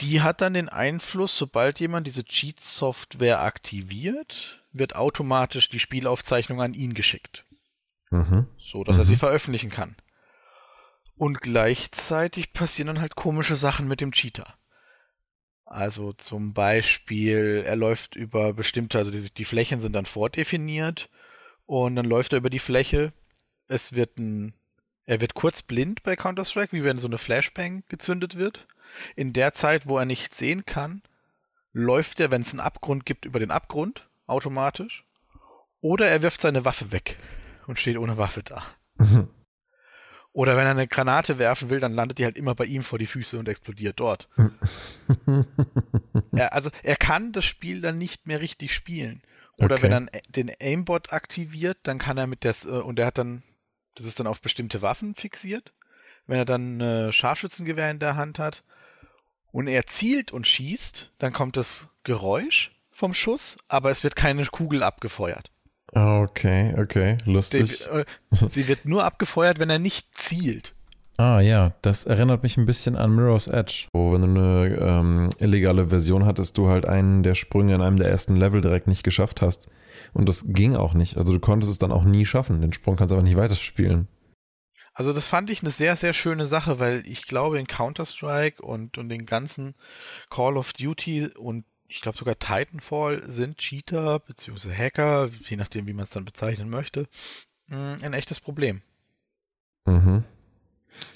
Die hat dann den Einfluss, sobald jemand diese Cheat-Software aktiviert, wird automatisch die Spielaufzeichnung an ihn geschickt. Mhm. So, dass mhm. er sie mhm. veröffentlichen kann. Und gleichzeitig passieren dann halt komische Sachen mit dem Cheater. Also zum Beispiel, er läuft über bestimmte, also die, die Flächen sind dann vordefiniert und dann läuft er über die Fläche. Es wird ein, er wird kurz blind bei Counter-Strike, wie wenn so eine Flashbang gezündet wird. In der Zeit, wo er nichts sehen kann, läuft er, wenn es einen Abgrund gibt, über den Abgrund automatisch. Oder er wirft seine Waffe weg und steht ohne Waffe da. *laughs* Oder wenn er eine Granate werfen will, dann landet die halt immer bei ihm vor die Füße und explodiert dort. *laughs* er, also er kann das Spiel dann nicht mehr richtig spielen. Oder okay. wenn er den Aimbot aktiviert, dann kann er mit der, äh, und er hat dann, das ist dann auf bestimmte Waffen fixiert. Wenn er dann ein Scharfschützengewehr in der Hand hat und er zielt und schießt, dann kommt das Geräusch vom Schuss, aber es wird keine Kugel abgefeuert. Okay, okay, lustig. Sie, äh, sie wird nur abgefeuert, wenn er nicht zielt. Ah ja, das erinnert mich ein bisschen an Mirror's Edge, wo wenn du eine ähm, illegale Version hattest, du halt einen der Sprünge in einem der ersten Level direkt nicht geschafft hast. Und das ging auch nicht. Also du konntest es dann auch nie schaffen. Den Sprung kannst du aber nicht weiterspielen. Also das fand ich eine sehr, sehr schöne Sache, weil ich glaube in Counter-Strike und, und den ganzen Call of Duty und ich glaube sogar Titanfall sind Cheater bzw. Hacker, je nachdem, wie man es dann bezeichnen möchte, mm, ein echtes Problem. Mhm.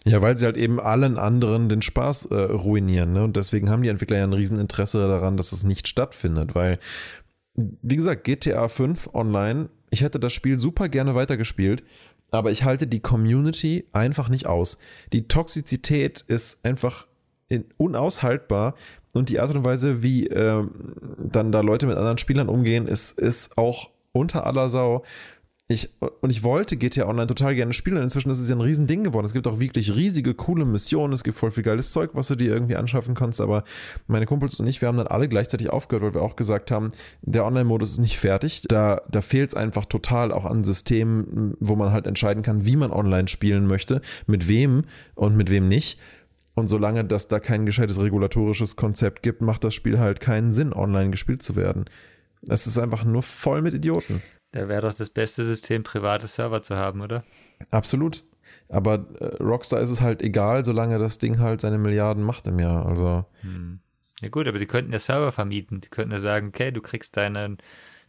Ja, weil sie halt eben allen anderen den Spaß äh, ruinieren. Ne? Und deswegen haben die Entwickler ja ein Rieseninteresse daran, dass es nicht stattfindet. Weil, wie gesagt, GTA 5 online, ich hätte das Spiel super gerne weitergespielt, aber ich halte die Community einfach nicht aus. Die Toxizität ist einfach unaushaltbar und die Art und Weise, wie ähm, dann da Leute mit anderen Spielern umgehen, ist, ist auch unter aller Sau. Ich, und ich wollte GTA Online total gerne spielen. Inzwischen ist es ja ein Riesending geworden. Es gibt auch wirklich riesige, coole Missionen. Es gibt voll viel geiles Zeug, was du dir irgendwie anschaffen kannst. Aber meine Kumpels und ich, wir haben dann alle gleichzeitig aufgehört, weil wir auch gesagt haben, der Online-Modus ist nicht fertig. Da, da fehlt es einfach total auch an Systemen, wo man halt entscheiden kann, wie man online spielen möchte, mit wem und mit wem nicht. Und solange das da kein gescheites regulatorisches Konzept gibt, macht das Spiel halt keinen Sinn, online gespielt zu werden. Es ist einfach nur voll mit Idioten. Da wäre doch das beste System, private Server zu haben, oder? Absolut. Aber äh, Rockstar ist es halt egal, solange das Ding halt seine Milliarden macht im Jahr. Also. Hm. Ja gut, aber die könnten ja Server vermieten. Die könnten ja sagen, okay, du kriegst deinen,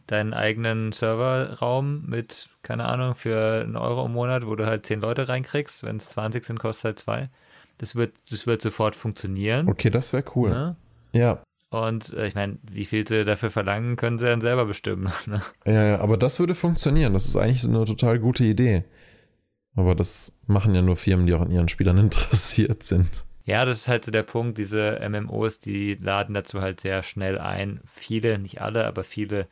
deinen eigenen Serverraum mit, keine Ahnung, für einen Euro im Monat, wo du halt zehn Leute reinkriegst. Wenn es 20 sind, kostet halt zwei. Das wird, das wird sofort funktionieren. Okay, das wäre cool. Ne? Ja. Und äh, ich meine, wie viel sie dafür verlangen, können sie dann selber bestimmen. *laughs* Ne? Ja, ja, aber das würde funktionieren. Das ist eigentlich eine total gute Idee. Aber das machen ja nur Firmen, die auch an ihren Spielern *laughs* interessiert sind. Ja, das ist halt so der Punkt. Diese MMOs, die laden dazu halt sehr schnell ein. Viele, nicht alle, aber viele,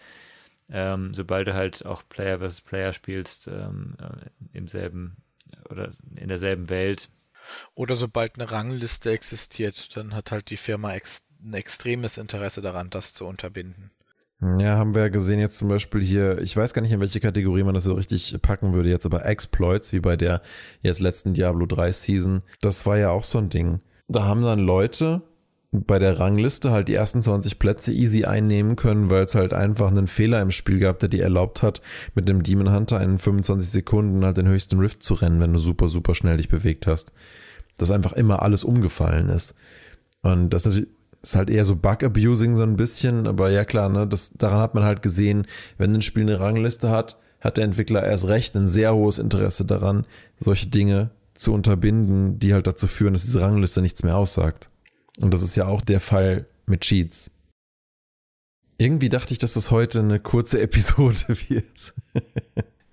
ähm, sobald du halt auch Player vs. Player spielst, ähm, äh, im selben oder in derselben Welt. Oder sobald eine Rangliste existiert, dann hat halt die Firma ex ein extremes Interesse daran, das zu unterbinden. Ja, haben wir ja gesehen jetzt zum Beispiel hier, ich weiß gar nicht, in welche Kategorie man das so richtig packen würde, jetzt aber Exploits, wie bei der jetzt letzten Diablo 3 Season. Das war ja auch so ein Ding. Da haben dann Leute bei der Rangliste halt die ersten 20 Plätze easy einnehmen können, weil es halt einfach einen Fehler im Spiel gab, der dir erlaubt hat, mit dem Demon Hunter in 25 Sekunden halt den höchsten Rift zu rennen, wenn du super, super schnell dich bewegt hast. Dass einfach immer alles umgefallen ist. Und das ist halt eher so Bug-Abusing so ein bisschen, aber ja klar, ne, das, daran hat man halt gesehen, wenn ein Spiel eine Rangliste hat, hat der Entwickler erst recht ein sehr hohes Interesse daran, solche Dinge zu unterbinden, die halt dazu führen, dass diese Rangliste nichts mehr aussagt. Und das ist ja auch der Fall mit Cheats. Irgendwie dachte ich, dass das heute eine kurze *laughs* Episode wird.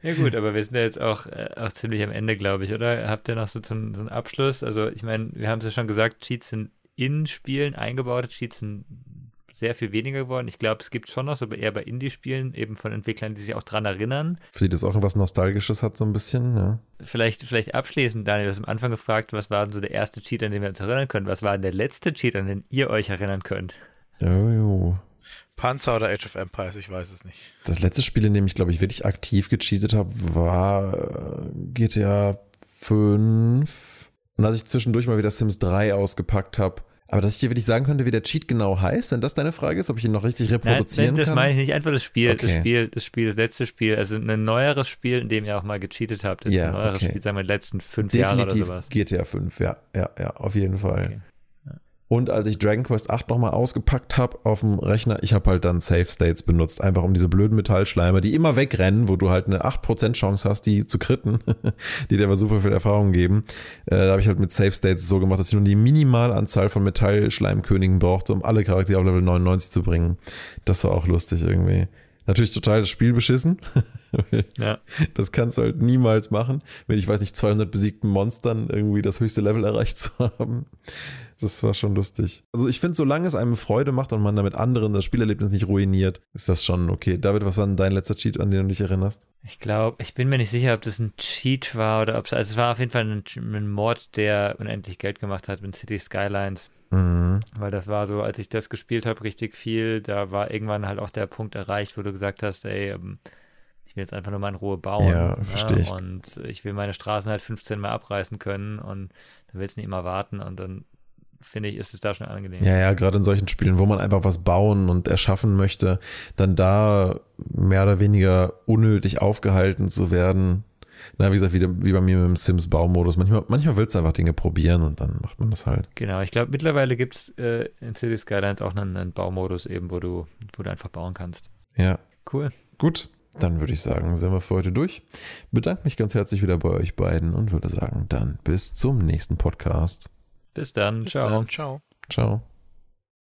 Ja gut, aber wir sind ja jetzt auch, äh, auch ziemlich am Ende, glaube ich, oder? Habt ihr noch so, so einen Abschluss? Also ich meine, wir haben es ja schon gesagt, Cheats sind in Spielen eingebaute Cheats sind sehr viel weniger geworden. Ich glaube, es gibt schon noch, aber eher bei Indie-Spielen, eben von Entwicklern, die sich auch dran erinnern. Für die das auch was Nostalgisches hat, so ein bisschen, ja. Vielleicht, vielleicht abschließend, Daniel, du hast am Anfang gefragt, was war denn so der erste Cheat, an den wir uns erinnern können? Was war denn der letzte Cheat, an den ihr euch erinnern könnt? Jojo. Panzer oder Age of Empires, ich weiß es nicht. Das letzte Spiel, in dem ich, glaube ich, wirklich aktiv gecheatet habe, war äh, GTA 5. Und als ich zwischendurch mal wieder Sims 3 ausgepackt habe, aber dass ich dir wirklich sagen könnte, wie der Cheat genau heißt, wenn das deine Frage ist, ob ich ihn noch richtig reproduzieren nein, das kann? Das meine ich nicht, einfach das Spiel, okay. das Spiel, das Spiel, das letzte Spiel, also ein neueres Spiel, in dem ihr auch mal gecheatet habt. Jetzt ja, ein neueres okay. Spiel, sagen wir, die letzten fünf Definitiv Jahre oder sowas. GTA 5, ja, ja, ja, auf jeden Fall. Okay. Und als ich Dragon Quest 8 nochmal ausgepackt habe auf dem Rechner, ich habe halt dann Safe States benutzt, einfach um diese blöden Metallschleimer, die immer wegrennen, wo du halt eine 8% Chance hast, die zu kritten, *laughs* die dir aber super viel Erfahrung geben. Äh, da habe ich halt mit Safe States so gemacht, dass ich nur die Minimalanzahl von Metallschleimkönigen brauchte, um alle Charaktere auf Level 99 zu bringen. Das war auch lustig irgendwie. Natürlich total das Spiel beschissen. *laughs* ja. Das kannst du halt niemals machen, wenn ich weiß nicht 200 besiegten Monstern irgendwie das höchste Level erreicht zu haben. Das war schon lustig. Also ich finde, solange es einem Freude macht und man damit anderen das Spielerlebnis nicht ruiniert, ist das schon okay. David, was war denn dein letzter Cheat, an den du dich erinnerst? Ich glaube, ich bin mir nicht sicher, ob das ein Cheat war oder ob es, also es war auf jeden Fall ein, ein Mord, der unendlich Geld gemacht hat mit City Skylines. Mhm. Weil das war so, als ich das gespielt habe, richtig viel, da war irgendwann halt auch der Punkt erreicht, wo du gesagt hast, ey, ähm, ich will jetzt einfach nur mal in Ruhe bauen. Ja, ne? verstehe ich. Und ich will meine Straßen halt 15 Mal abreißen können und dann willst du nicht immer warten und dann finde ich, ist es da schon angenehm. Ja, ja, gerade in solchen Spielen, wo man einfach was bauen und erschaffen möchte, dann da mehr oder weniger unnötig aufgehalten zu werden. Na, wie gesagt, wie, wie bei mir mit dem Sims-Baumodus. Manchmal, manchmal willst du einfach Dinge probieren und dann macht man das halt. Genau, ich glaube, mittlerweile gibt es äh, in City Skylines auch einen, einen Baumodus eben, wo du, wo du einfach bauen kannst. Ja. Cool. Gut, dann würde ich sagen, sind wir für heute durch. Bedanke mich ganz herzlich wieder bei euch beiden und würde sagen, dann bis zum nächsten Podcast. Bis dann. Bis Ciao. Dann. Ciao. Ciao.